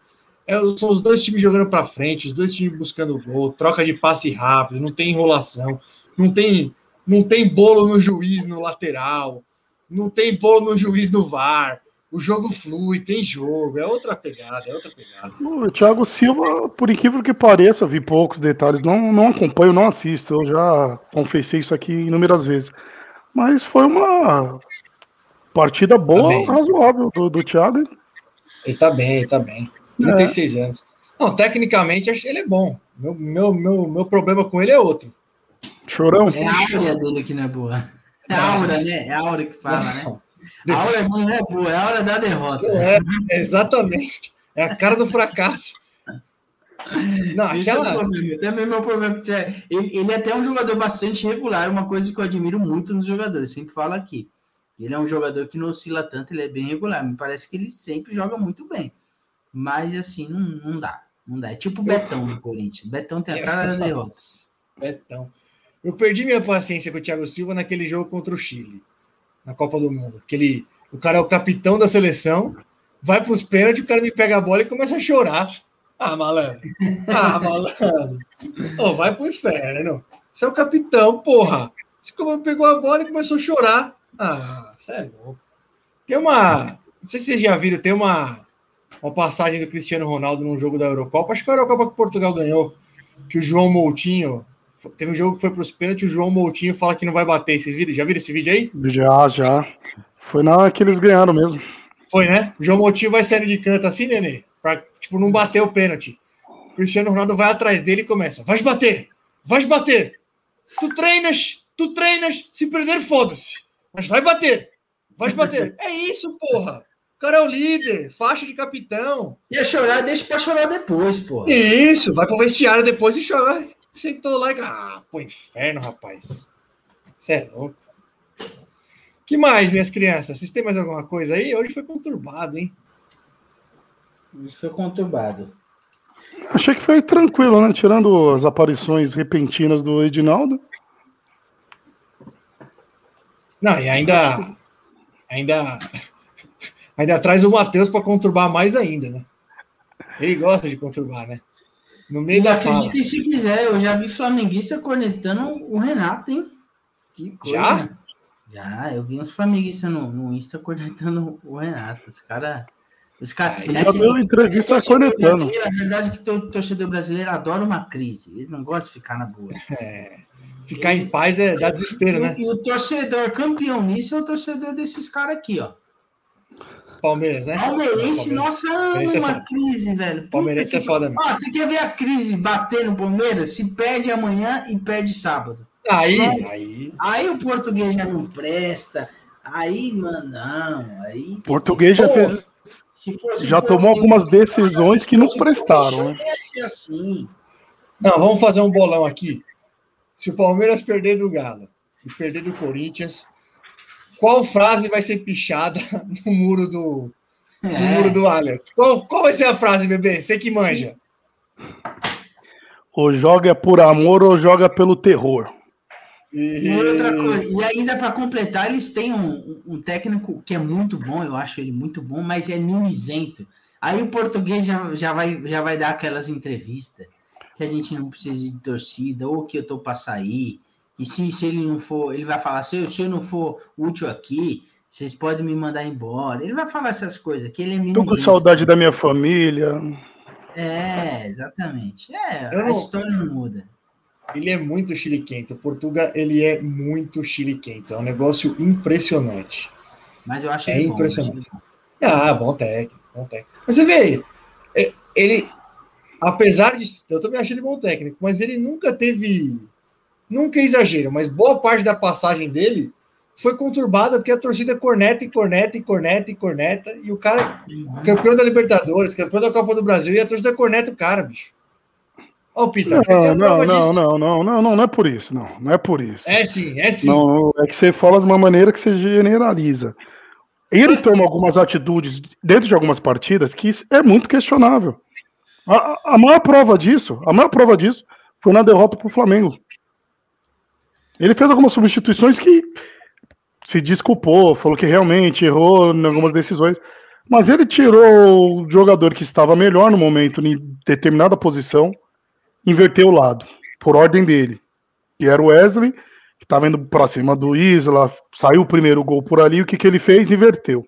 É, são os dois times jogando para frente, os dois times buscando gol, troca de passe rápido, não tem enrolação, não tem, não tem bolo no juiz no lateral, não tem bolo no juiz no VAR. O jogo flui, tem jogo, é outra pegada, é outra pegada. O Thiago Silva, por incrível que pareça, vi poucos detalhes, não, não acompanho, não assisto, eu já confessei isso aqui inúmeras vezes. Mas foi uma Partida boa, Tá razoável do, do Thiago. hein? Ele tá bem, ele tá bem. 36 anos. Não, tecnicamente, acho que ele é bom. Meu, meu, meu, meu problema com ele é outro. Chorão. É a áurea dele que não é boa. É a aura, né? É a aura que fala, né? Não, A aura não é boa, é a hora da derrota. é, exatamente. É a cara do fracasso. Não, é aquela. problema. Também meu problema com o Thiago. Ele, ele é até um jogador bastante regular, uma coisa que eu admiro muito nos jogadores, sempre falo aqui. Ele é um jogador que não oscila tanto, ele é bem regular. Me parece que ele sempre joga muito bem. Mas assim, não, não dá. Não dá. É tipo o Betão no Corinthians. Betão tem a cara da derrota. *laughs* Betão. Eu perdi minha paciência com o Thiago Silva naquele jogo contra o Chile, na Copa do Mundo. Aquele, o cara é o capitão da seleção, vai para os pênaltis, o cara me pega a bola e começa a chorar. Ah, malandro. Ah, malandro. Ô, vai pro inferno. Você é o capitão, porra. Você pegou a bola e começou a chorar. Ah, você é louco. Tem uma. Não sei se vocês já viram, tem uma, uma passagem do Cristiano Ronaldo num jogo da Eurocopa. Acho que foi a Eurocopa que Portugal ganhou. Que o João Moutinho. Teve um jogo que foi para os pênaltis, o João Moutinho fala que não vai bater. Vocês viram? Já viram esse vídeo aí? Já, já. Foi na que eles ganharam mesmo. Foi, né? O João Moutinho vai saindo de canto assim, Nenê, pra, tipo, não bater o pênalti. O Cristiano Ronaldo vai atrás dele e começa, vai bater, vai bater. Tu treinas, tu treinas, se perder, foda-se. Mas vai bater, vai bater. É isso, porra. O cara é o líder, faixa de capitão. Ia chorar, deixa pra chorar depois, pô. Isso, vai pro vestiário depois e chora. Sentou lá e. Ah, pô, inferno, rapaz. Você é louco. que mais, minhas crianças? Vocês têm mais alguma coisa aí? Hoje foi conturbado, hein? Isso foi conturbado. Achei que foi tranquilo, né? Tirando as aparições repentinas do Edinaldo. Não, e ainda. Ainda. Ainda traz o Matheus para conturbar mais ainda, né? Ele gosta de conturbar, né? No meio da fala. se quiser, eu já vi flamenguista cornetando o Renato, hein? Que coisa. Já? Já, eu vi uns flamenguistas no, no Insta cornetando o Renato. Os caras. Os caras. Ele já deu entrevista cornetando. A verdade é que todo torcedor brasileiro adora uma crise. Eles não gostam de ficar na boa. Ficar em paz é dá desespero, né? E o torcedor campeão nisso é o torcedor desses caras aqui, ó. Palmeiras, né? Palmeirense, nossa, ama Palmeirense é uma foda. crise, velho. Puta Palmeirense é que- foda mesmo. Ó, você quer ver a crise bater no Palmeiras? Se perde amanhã e perde sábado. Aí, aí. Aí o português já não presta. Aí, mano, não. Aí. O português já Pô, fez. se fosse já tomou algumas decisões que não prestaram, né? Assim. Não, vamos fazer um bolão aqui. Se o Palmeiras perder do Galo e perder do Corinthians, qual frase vai ser pichada *laughs* no muro do, no É. muro do Allianz? Qual, qual vai ser a frase, bebê? Você que manja. Ou joga por amor ou joga pelo terror. E outra coisa, e ainda para completar, eles têm um, um técnico que é muito bom, eu acho ele muito bom, mas é mimizento. Aí o português já, já, vai, já vai dar aquelas entrevistas que a gente não precisa de torcida, ou que eu tô para sair. E se, se ele não for, ele vai falar: se eu, se eu não for útil aqui, vocês podem me mandar embora. Ele vai falar essas coisas, que ele é Tô com saudade da minha família. É, exatamente. É, Eu a não- história não muda. Ele é muito chiliquento. O Portuga, ele é muito chiliquento. É um negócio impressionante. Mas eu acho É bom, impressionante. bom. Ah, bom técnico, bom técnico. Mas você vê, é, ele, apesar de. Eu também acho ele bom técnico, mas ele nunca teve. Nunca é exagero, mas boa parte da passagem dele foi conturbada porque a torcida corneta e corneta e corneta e corneta. E o cara, campeão da Libertadores, campeão da Copa do Brasil, e a torcida corneta o cara, bicho. Ó, o Pita, Não, não, não, não, não, não, não, não é por isso, não, não é por isso. É sim, é sim. Não, é que você fala de uma maneira que você generaliza. Ele toma algumas atitudes dentro de algumas partidas que é muito questionável. A, a- maior prova disso, a maior prova disso foi na derrota para o Flamengo. Ele fez algumas substituições que se desculpou, falou que realmente errou em algumas decisões, mas ele tirou o jogador que estava melhor no momento em determinada posição, inverteu o lado, por ordem dele, que era o Wesley, que estava indo para cima do Isla, saiu o primeiro gol por ali, o que, que ele fez? Inverteu.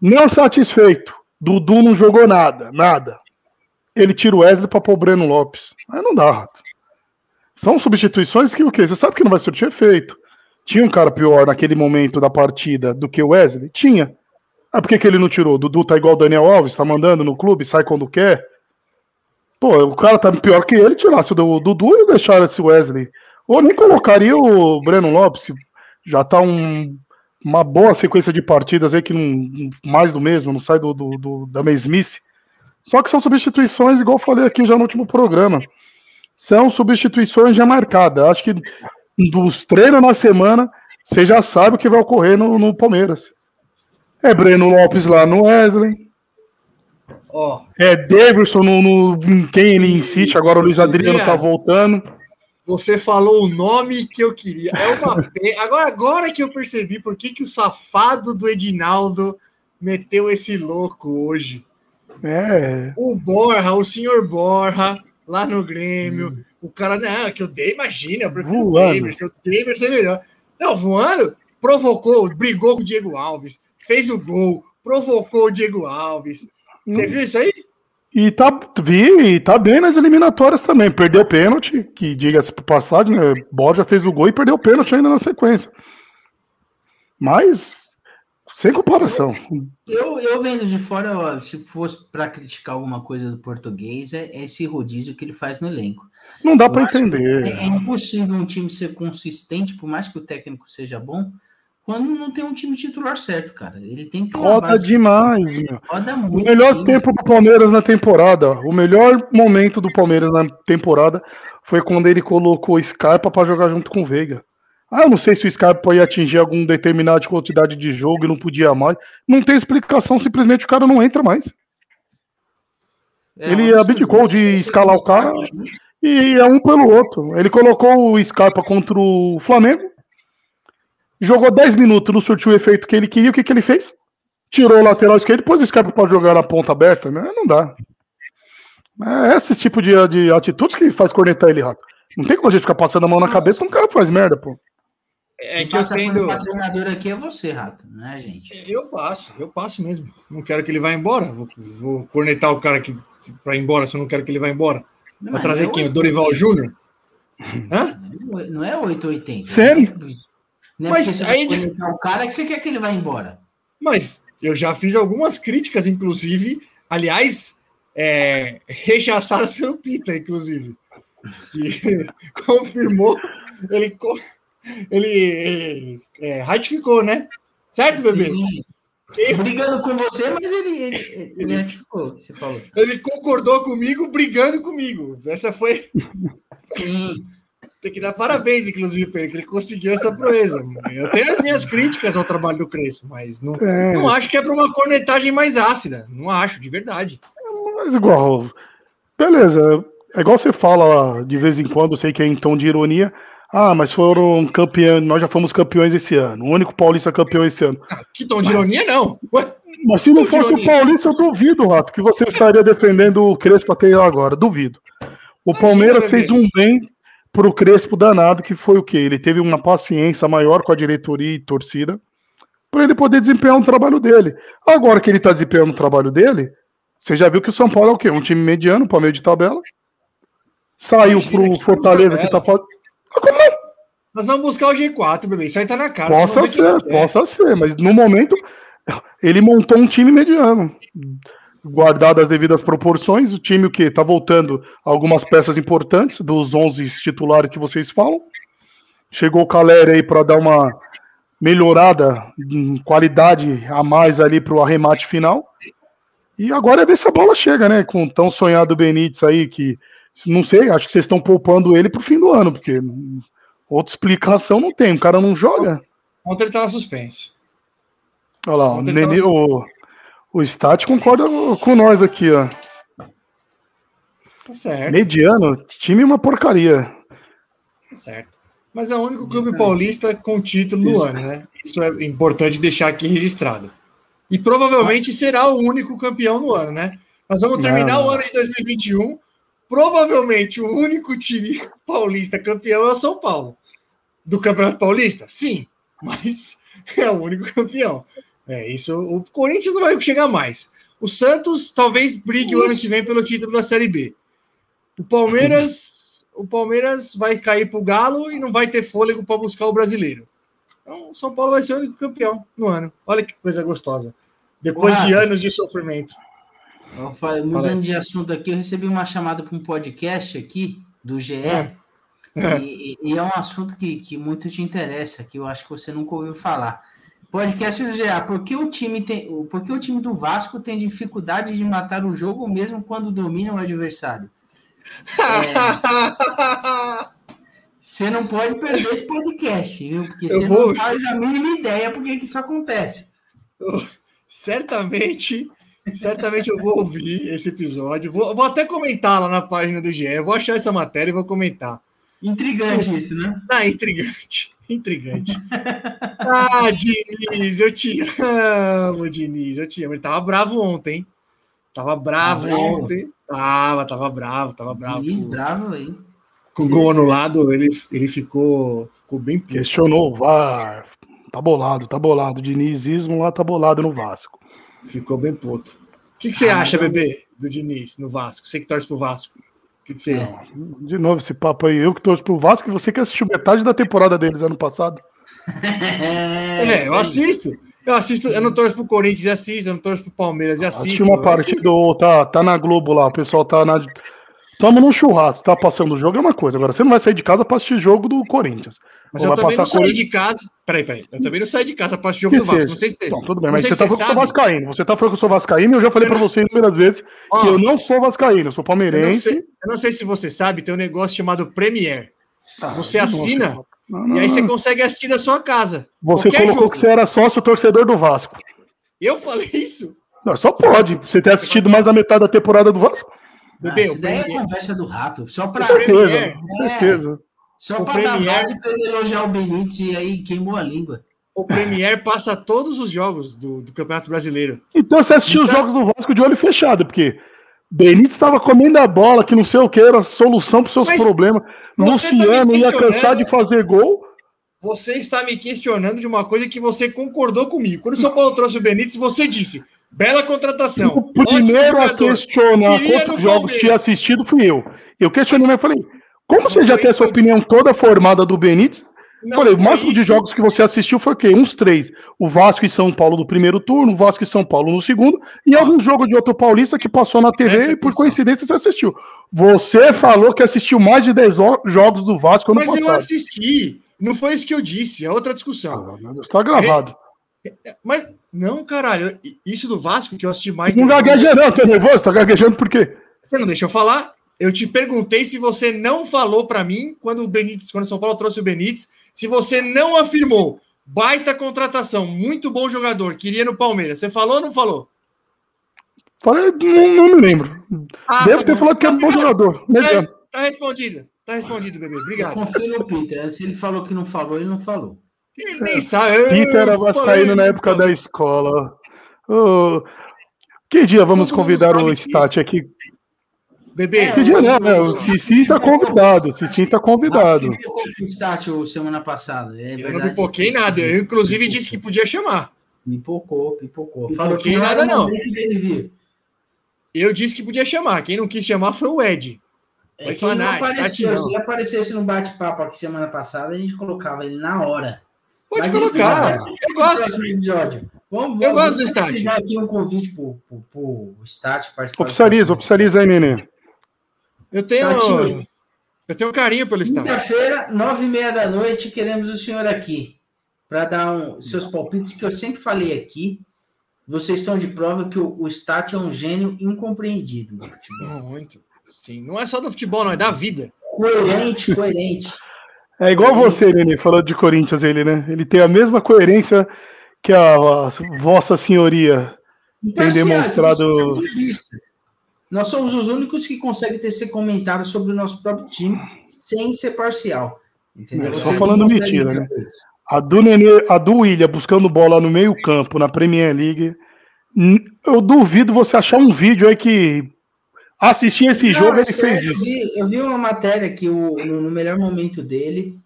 Não satisfeito, Dudu não jogou nada, nada. Ele tira o Wesley para pôr o Breno Lopes. Aí não dá, Rato. São substituições que o quê? Você sabe que não vai surtir efeito. Tinha um cara pior naquele momento da partida do que o Wesley? Tinha. Ah, por que, que ele não tirou? Dudu tá igual o Daniel Alves, tá mandando no clube, sai quando quer. Pô, o cara tá pior que ele, tirasse o Dudu e deixasse esse Wesley. Ou nem colocaria o Breno Lopes, já tá um, uma boa sequência de partidas aí que não, mais do mesmo, não sai do, do, do, da mesmice. Só que são substituições, igual eu falei aqui já no último programa. São substituições já marcadas. Acho que dos treinos na semana, você já sabe o que vai ocorrer no, no Palmeiras. É Breno Lopes lá no Wesley. Oh. É Davidson no, no quem ele insiste. Agora o Luiz Adriano tá voltando. Você falou o nome que eu queria. É uma *laughs* agora, agora que eu percebi por que, que o safado do Edinaldo meteu esse louco hoje. É. O Borra, o senhor Borra, lá no Grêmio. Hum. O cara, não, que eu dei, imagina, eu prefiro voando. o Davis, o Davis é melhor. Não, voando, provocou, brigou com o Diego Alves, fez o gol, provocou o Diego Alves. Você hum. viu isso aí? E tá, vi, e tá bem nas eliminatórias também. Perdeu o pênalti, que diga-se por passagem, né? Borja fez o gol e perdeu o pênalti ainda na sequência. Mas, sem comparação. Eu, eu vendo de fora, se fosse para criticar alguma coisa do português, é esse rodízio que ele faz no elenco. Não dá para entender. É, é impossível um time ser consistente, por mais que o técnico seja bom, quando não tem um time titular certo, cara. Ele tem que Roda demais, meu. Roda muito. O melhor time. tempo do Palmeiras na temporada, o melhor momento do Palmeiras na temporada foi quando ele colocou Scarpa para jogar junto com o Veiga. Ah, eu não sei se o Scarpa ia atingir alguma determinada quantidade de jogo e não podia mais. Não tem explicação, simplesmente o cara não entra mais. É, ele abdicou de escalar o cara e é um pelo outro. Ele colocou o Scarpa contra o Flamengo jogou 10 minutos, não surtiu o efeito que ele queria, o que, que ele fez? Tirou o lateral esquerdo pôs o Scarpa para jogar na ponta aberta, né? Não dá. É esse tipo de, de atitudes que faz cornetar ele, Rato. Não tem como a gente ficar passando a mão na cabeça quando o cara faz merda, pô. É que eu tendo... O treinador aqui é você, Rato, né, gente? Eu passo, eu passo mesmo. Não quero que ele vá embora. Vou, vou cornetar o cara que para ir embora se eu não quero que ele vá embora. Vai trazer é quem? O Dorival Júnior? Hã? Não é 880. Sério? Né? Não é mas aí o cara que você quer que ele vá embora. Mas eu já fiz algumas críticas, inclusive, aliás, é, rechaçadas pelo Pita, inclusive, que *laughs* confirmou, ele, ele é, ratificou, né? Certo, bebê? Sim. Brigando com você, mas ele, ele, ele ratificou, você falou. Ele concordou comigo, brigando comigo. Essa foi. Sim. Tem que dar parabéns, inclusive, para ele, que ele conseguiu essa proeza. Eu tenho as minhas críticas ao trabalho do Crespo, mas não, é. não acho que é para uma cornetagem mais ácida. Não acho, de verdade. Mas igual. Beleza. É igual você fala de vez em quando, sei que é em tom de ironia. Ah, mas foram campeões, nós já fomos campeões esse ano. O único paulista campeão esse ano. Ah, que tom de mas... ironia, não. Ué? Mas se não fosse o Paulista, eu duvido, Rato, que você estaria defendendo o Crespo até agora. Duvido. O Palmeiras fez um bem pro Crespo danado, que foi o quê? Ele teve uma paciência maior com a diretoria e torcida para ele poder desempenhar um trabalho dele. Agora que ele está desempenhando o trabalho dele, você já viu que o São Paulo é o quê? Um time mediano para meio de tabela. Saiu Imagina pro Fortaleza que tá Nós vamos buscar o G4, bebê. Isso aí tá na cara. Possa ser, possa ser, mas no momento ele montou um time mediano guardado as devidas proporções, o time o que está voltando algumas peças importantes dos 11 titulares que vocês falam. Chegou o Caleri aí para dar uma melhorada em qualidade a mais ali para o arremate final. E agora é ver se a bola chega, né? Com o tão sonhado Benítez aí, que não sei, acho que vocês estão poupando ele para o fim do ano, porque outra explicação não tem, o cara não joga. Ontem ele estava suspenso. Olha lá, o, Nene, o, o Stat concorda com nós aqui, ó. Tá certo. Mediano, time uma porcaria. Tá certo. Mas é o único clube paulista com título no ano, né? Isso é importante deixar aqui registrado. E provavelmente será o único campeão no ano, né? Nós vamos terminar não. o ano de 2021. Provavelmente o único time paulista campeão é o São Paulo. Do Campeonato Paulista? Sim, mas *laughs* é o único campeão. É, isso. O Corinthians não vai chegar mais. O Santos talvez brigue o ano que vem pelo título da Série B. O Palmeiras, o Palmeiras vai cair pro Galo e não vai ter fôlego para buscar o brasileiro. Então, o São Paulo vai ser o único campeão no ano. Olha que coisa gostosa. Depois de Porra. anos de sofrimento. Eu Mudando de assunto aqui, eu recebi uma chamada para um podcast aqui do GE. É. E, e é um assunto que, que muito te interessa, que eu acho que você nunca ouviu falar. Podcast do GE, por que o time tem, por que o time do Vasco tem dificuldade de matar o jogo mesmo quando domina o adversário? *laughs* Você não pode perder esse podcast, viu? Porque Eu você vou- não faz a mínima ideia por que que isso acontece. certamente, certamente eu vou ouvir esse episódio. Vou, vou até comentar lá na página do GE. Eu vou achar essa matéria e vou comentar. Intrigante Nossa. isso, né? Ah, intrigante. Intrigante. Ah, Diniz, eu te amo, Diniz. Eu te amo. Ele tava bravo ontem. hein? Tava bravo Bravo? ontem. Tava, tava bravo, tava bravo. Diniz Com, bravo aí. com o gol anulado, ele, ele ficou, ficou bem puto. Questionou o VAR. Tá bolado, tá bolado. Dinizismo lá tá bolado no Vasco. Ficou bem puto. O que, que você Ah, acha, mas- bebê, do Diniz no Vasco? Você que torce pro Vasco. O que, que você. De novo esse papo aí. Eu que torço pro Vasco e você que assistiu metade da temporada deles ano passado. É, eu assisto. Eu assisto, eu não torço pro Corinthians e assisto, eu não torço pro Palmeiras e Assisti assisto. uma eu partida ou tá, tá na Globo lá, o pessoal tá na. Tamo num churrasco, tá passando o jogo é uma coisa. Agora você não vai sair de casa pra assistir jogo do Corinthians. Mas Ou eu também não saí Corinthians. de casa. Peraí, peraí. Eu também não saí de casa para assistir o jogo Que do Vasco. seja. Não sei se. Não, tudo bem, não mas você tá falando que eu sou vascaíno. Você tá falando que eu sou vascaíno eu já falei pra você inúmeras vezes Ó, que eu não sou vascaíno, eu sou eu, não palmeirense. sei, eu não sei se você sabe, tem um negócio chamado Premier. Ah, Você assina Não, E aí não, você não. consegue assistir da sua casa. Você colocou jogo. que você era sócio torcedor do Vasco. Eu falei isso. Não, só pode. Você ter assistido mais da metade da temporada do Vasco? Ah, Bebê, daí é Premier, conversa do rato. Só certeza, Premier. certeza. só o pra dar Premier- base pra ele elogiar o Benítez e aí queimou a língua. o Premier passa todos os jogos do, do Campeonato Brasileiro. Então você assistiu os Então- jogos do Vasco de olho fechado, porque Benítez estava comendo a bola, que não sei o que, era a solução para seus Mas problemas. tá Luciano ia questionando- cansar de fazer gol. Você está me questionando de uma coisa que você concordou comigo. Quando o São Paulo trouxe o Benítez, você disse: bela contratação. O primeiro a questionar quantos jogos tinha assistido fui eu. Eu questionei, mas falei, como você já tem essa eu opinião toda formada do Benítez? Não falei, o máximo de isso. jogos que você assistiu foi o quê? Uns três. O Vasco e São Paulo no primeiro turno, o Vasco e São Paulo no segundo, e algum jogo de outro paulista que passou na TV Presta e por atenção. coincidência você assistiu. Você falou que assistiu mais de 10 o- jogos do Vasco ano Mas eu passado. assisti. Não foi isso que eu disse. É outra discussão. Tá gravado. Mas, não, caralho. Isso do Vasco, que eu assisti mais. Não gagueja não, tá nervoso? Tá gaguejando por quê? Você não deixou eu falar? Eu te perguntei se você não falou para mim quando o Benítez, quando o São Paulo trouxe o Benítez, se você não afirmou. Baita contratação, muito bom jogador, queria no Palmeiras. Você falou ou não falou? Falei, não, não me lembro. Ah, Devo tá ter bom. falado que é um bom Obrigado. jogador. Tá, Mediano. tá respondido. Tá respondido, bebê. Eu Obrigado. confio no Peter. Se ele falou que não falou, ele não falou. Ele nem sabe. eu Peter era vascaíno na época da escola. Ô, que dia vamos Todo convidar o. Stat aqui? Bebê, É, Que dia não, né? O Cici tá convidado. O Cici tá convidado. O Estácio semana passada. É eu não pipoquei nada. Eu, inclusive, disse que podia chamar. Pipocou, pipocou. Falou que não nada, não. Eu disse que podia chamar. Quem não quis chamar foi o Ed. É Vai falar, não "Nah, Estácio apareceu. não." Se ele aparecesse no bate-papo aqui semana passada, a gente colocava ele na hora. Pode Mas colocar. não, Eu gosto. Episódio. Vamos, Eu vamos gosto do Estácio. fizer aqui um convite pro, pro, pro Estácio participar. Oficializa, oficializa aí, neném. Eu tenho, eu tenho carinho pelo Estado. Quinta-feira, nove e meia da noite, queremos o senhor aqui para dar um, seus palpites que eu sempre falei aqui. Vocês estão de prova que o, o Stat é um gênio incompreendido do futebol. Muito. Sim, não é só do futebol, não, é da vida. Coerente, coerente. É igual você, Nenê, falando de Corinthians, ele, né? Ele tem a mesma coerência que a, a Vossa Senhoria. Imparcial, demonstrado- que você é. Nós somos os únicos que conseguem tecer comentários sobre o nosso próprio time sem ser parcial. Entendeu? É, só Vocês falando mentira, né? isso. A do Nenê, a do William buscando bola no meio-campo na Premier League. Eu duvido você achar um vídeo aí que assistir esse Não, jogo é ele fez sério, eu isso. vi, eu vi uma matéria que o, no, no melhor momento dele,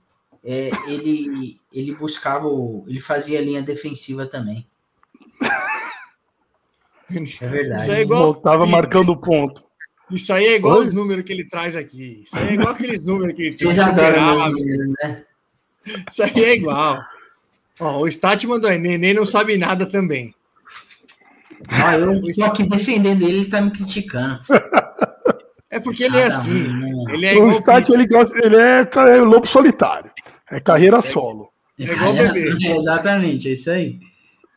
é, ele, ele buscava, o- ele fazia linha defensiva também. É verdade. Isso é igual, Voltava marcando ponto. isso aí é igual Oi? os números que ele traz aqui. Isso aí é igual aqueles números que ele meu menino, né? Isso aí é igual. Ó, o Stat mandou aí, Neném não sabe nada também. Ó, eu tô aqui defendendo ele, ele tá me criticando. *laughs* É porque ele é assim. não. Ele é o igual Stat, ele, gosta, ele é, é lobo solitário. É carreira solo. É igual bebê. *laughs* Exatamente, é isso aí.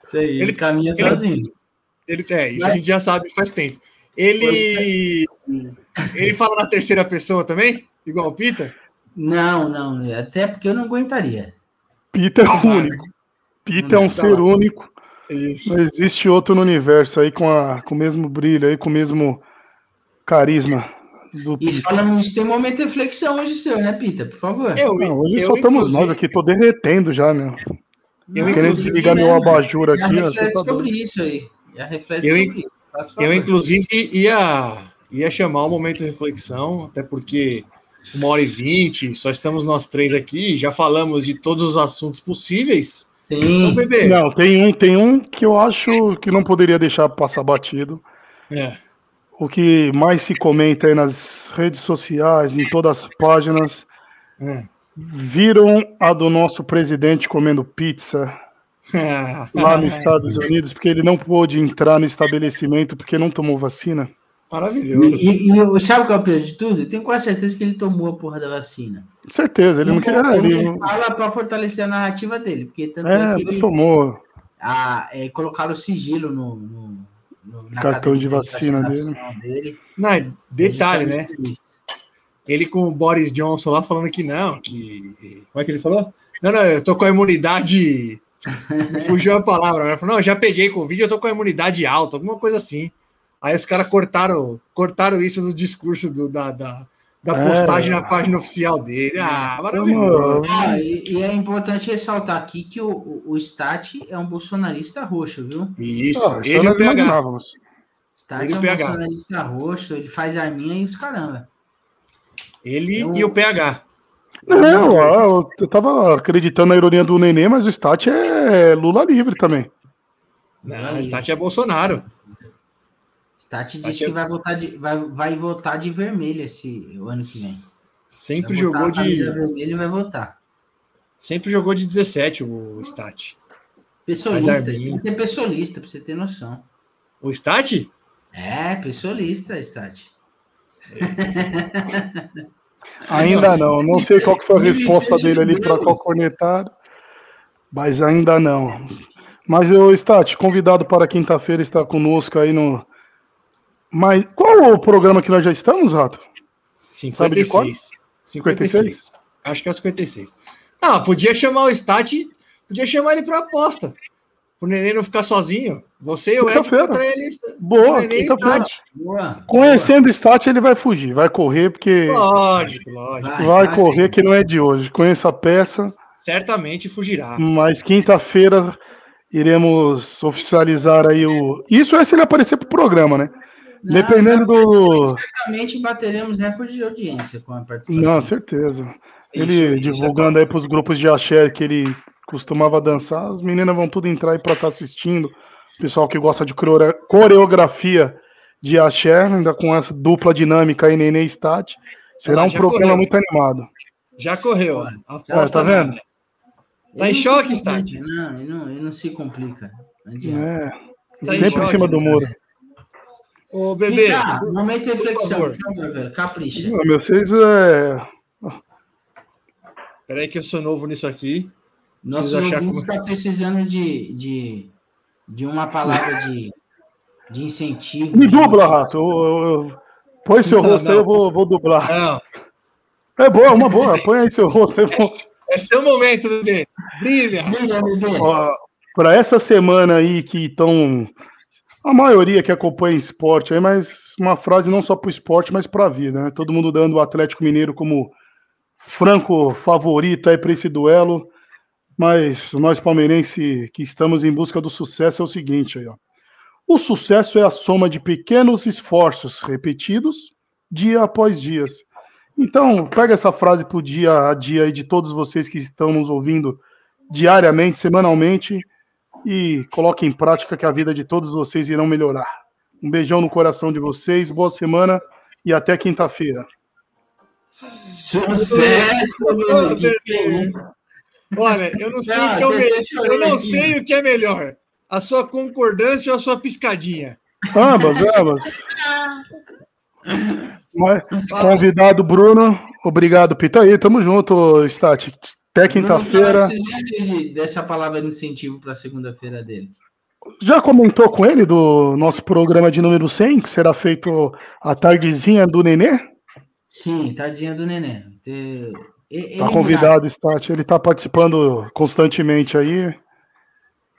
Isso aí, ele, Ele- caminha ele- sozinho. Ele é, isso a gente já sabe faz tempo. Ele. Ele fala na terceira pessoa também? Igual o Pita? Não, não, até porque eu não aguentaria. Peter é único. Peter é um Não ser dá. único. Isso. Não existe outro no universo aí com, a, com o mesmo brilho aí, com o mesmo carisma do E nisso, tem um momento de reflexão hoje seu, né, Pita? Por favor. Eu, Não, hoje eu, só estamos nós aqui, tô derretendo já, meu. Eu, Querendo desligar meu abajur Já aqui, ó. reflete tá sobre doido. isso aí. Já reflete Eu, sobre isso. Eu, inclusive, ia, ia chamar um momento de reflexão, até porque uma hora e vinte, só estamos nós três aqui, já falamos de todos os assuntos possíveis. Então, Sim. bebê, Não, tem um, tem um que eu acho que não poderia deixar passar batido. é, O que mais se comenta aí nas redes sociais, em todas as páginas, é. viram a do nosso presidente comendo pizza lá nos *laughs* Estados Unidos, porque ele não pôde entrar no estabelecimento porque não tomou vacina. Maravilhoso. E, e, e sabe qual é o pior de tudo? Eu tenho quase certeza que ele tomou a porra da vacina. Com certeza, ele não queria. Ele Ele, fala pra fortalecer a narrativa dele, porque tanto é, é, mas ele, tomou. a, é, colocaram o sigilo no, no, no Cartão de vacina vacinação dele. Não, detalhe, né? Ele com o Boris Johnson lá falando que não, que. Como é que ele falou? Não, não, eu tô com a imunidade. *laughs* Fugiu a palavra. Ele falou, não, eu já peguei Covid, eu tô com a imunidade alta, alguma coisa assim. Aí os caras cortaram, cortaram isso do discurso do, da, da, da É. postagem na página oficial dele. Ah, maravilhoso. Ah, e, e é importante ressaltar aqui que o, o, o Stat é um bolsonarista roxo, viu? Isso, isso ele e o PH. Stat Ele é e um o PH. bolsonarista roxo, ele faz arminha e os caramba. Ele Eu- e o PH. Não, eu, eu tava acreditando na ironia do Nenê, mas o Stat é Lula livre também. Não, o Stati é Bolsonaro. Stat Stat diz é- que vai votar de, vai, vai votar de vermelho esse o ano que vem. Sempre Vai jogou de. vermelha e vai votar. Sempre jogou de 17 o Stat. Pessoalista, Mas a gente arminha. tem que ter pessoalista, pra você ter noção. O Stat? É, pessoalista, Stat. *laughs* Ainda não. Não sei qual que foi a resposta dele ali para qual cornetário, mas ainda não. Mas eu, Stat, convidado para quinta-feira, está conosco aí no. Mas qual o programa que nós já estamos, Rato? Sabe de qual? 56. 56. Acho que é o 56. Ah, podia chamar o Stat, podia chamar ele para aposta. O neném não ficar sozinho. Você e o Ed Quinta-feira. contra ele. Boa, e. Boa. Conhecendo o Stat, ele vai fugir, vai correr, porque Lógico, lógico. vai correr que não é de hoje. Conheço a peça, Certamente fugirá. mas quinta-feira iremos oficializar aí o. Isso é se ele aparecer pro programa, né? Não, Dependendo do. Certamente bateremos recorde de audiência com a participação. Não, certeza. Ele Isso, isso divulgando aí pros grupos de axé que ele costumava dançar, as meninas vão tudo entrar aí pra estar assistindo. Pessoal que gosta de coreo- coreografia de axé, ainda com essa dupla dinâmica aí, Nenê e Stat. Será Ah, um programa correu. muito animado. Já correu. Ah, Aposta tá vendo? Ele Tá em choque, Stat? Não, ele não, ele não se complica. Não. É, Tá em sempre em choque, cima do muro. Ô, bebê. Vem cá, momento de reflexão, favor. por favor, velho. Capricha. Ah, Meu, vocês é. Peraí que eu sou novo nisso aqui. Nosso ouvinte como- está precisando de, de, de uma palavra de, de incentivo. Me de dubla. Rato. Eu- eu- Põe seu Não, rosto aí, não. eu vou, vou dublar. Não, É boa, uma boa. Põe aí seu rosto. Eu vou... é seu momento, bebê. Brilha. Brilha, bebê. Para essa semana aí que estão. A maioria que acompanha esporte aí, mas uma frase não só para o esporte, mas para a vida, né? Todo mundo dando o Atlético Mineiro como franco favorito aí para esse duelo. Mas nós palmeirenses que estamos em busca do sucesso é o seguinte aí, ó. O sucesso é a soma de pequenos esforços repetidos dia após dias. Então, pega essa frase pro dia a dia aí de todos vocês que estão nos ouvindo diariamente, semanalmente e coloque em prática que a vida de todos vocês irão melhorar. Um beijão no coração de vocês, boa semana e até quinta-feira. Sucesso, que é? Olha, eu não sei Ah, o que é o melhor. eu não sei o que é melhor. A sua concordância ou a sua piscadinha? Ambas, ambas. Mas, convidado Bruno, obrigado, Pita aí, tamo junto, Stat. Até quinta-feira. Dessa palavra de incentivo para segunda-feira dele. Já comentou com ele do nosso programa de número 100, que será feito a tardezinha do Nenê? Sim, tadinha do e- Tá ele convidado, Stat. Ele tá participando constantemente aí.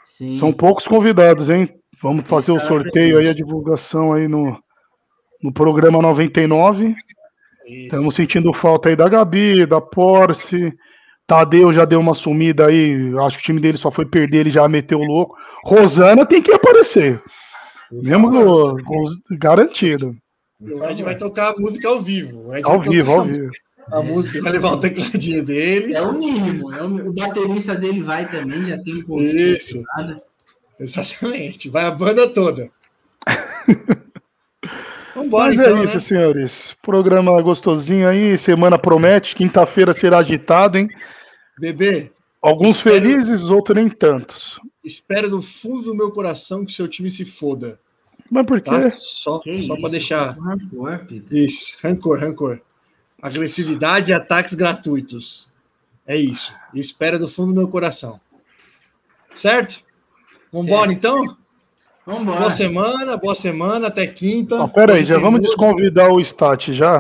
Sim. São poucos convidados, hein? Vamos fazer o sorteio aí, a divulgação aí no, no programa 99. Isso. Estamos sentindo falta aí da Gabi, da Porsche. Tadeu já deu uma sumida aí. Acho que o time dele só foi perder, ele já meteu o louco. Rosana tem que aparecer. Mesmo no- com- garantido. O Ed vai tocar a música ao vivo. Ao vivo, ao vivo. A música, vai levar o tecladinho dele. É o mínimo. é o, o baterista dele vai também, já tem um convite. Isso. Exatamente. Vai a banda toda. *laughs* Vambora, Mas então, é isso, né? senhores. Programa gostosinho aí. Semana promete. Quinta-feira será agitado, hein? Bebê, Alguns Espero- felizes, outros nem tantos. espero do fundo do meu coração que seu time se foda. Mas por quê? Tá? Só, Que só pra deixar. rancor, Peter. Isso, rancor, rancor. Agressividade e ataques gratuitos. É isso. Espero do fundo do meu coração. Certo? Vambora, Certo. então? Vambora. Boa semana, boa semana, até quinta. Ó, pera aí, já vamos música. desconvidar o Stat já.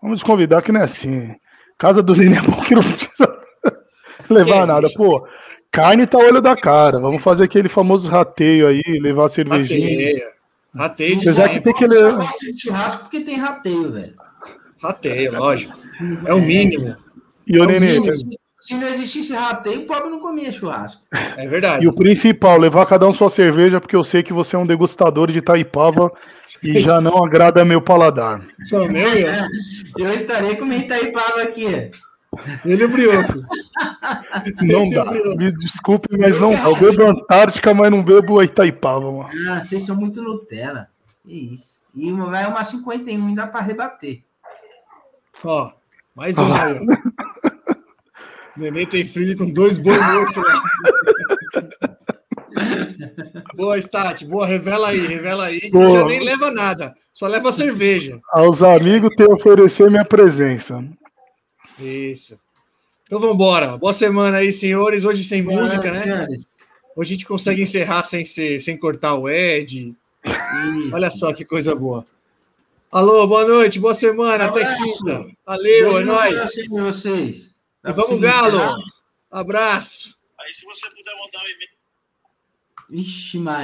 Vamos desconvidar que não é assim. Casa do Lino é bom que não precisa *laughs* levar Que nada. isso? Pô, carne tá olho da cara. Vamos fazer aquele famoso rateio aí, levar cervejinha. Rateia. Rateia de Apesar que tem que levar. churrasco porque tem rateio, velho. Rateia, lógico. É o mínimo. E o É o Nenê, mínimo. Se, não existisse rateio, o pobre não comia churrasco. É verdade. E o principal, levar cada um sua cerveja, porque eu sei que você é um degustador de Taipava e já não agrada meu paladar. Meu, *laughs* meu. Eu estarei com Itaipava aqui. Ele é o brioco. Não dá. Me desculpe, mas não. Eu bebo Antártica, mas não bebo Itaipava, mano. Ah, vocês são muito Nutella. Que isso. E uma, vai uma 51 e dá pra rebater. Ó, mais um aí, ó. *laughs* Neném tem freezer com dois boi mortos lá. *laughs* Boa, Stat. Boa, revela aí, revela aí. Boa. já nem leva nada. Só leva cerveja. Aos amigos ter oferecer minha presença. Isso. Então vamos embora. Boa semana aí, senhores. Hoje sem música, né? Senhores, Hoje a gente consegue encerrar sem, ser, sem cortar o Ed. isso. Olha só que coisa boa. Alô, boa noite, boa semana, até quinta. Valeu, é Beijo no nóis. vocês. E vamos, Galo. Abraço. Aí se você puder mandar um e-mail. Vixe, Maria.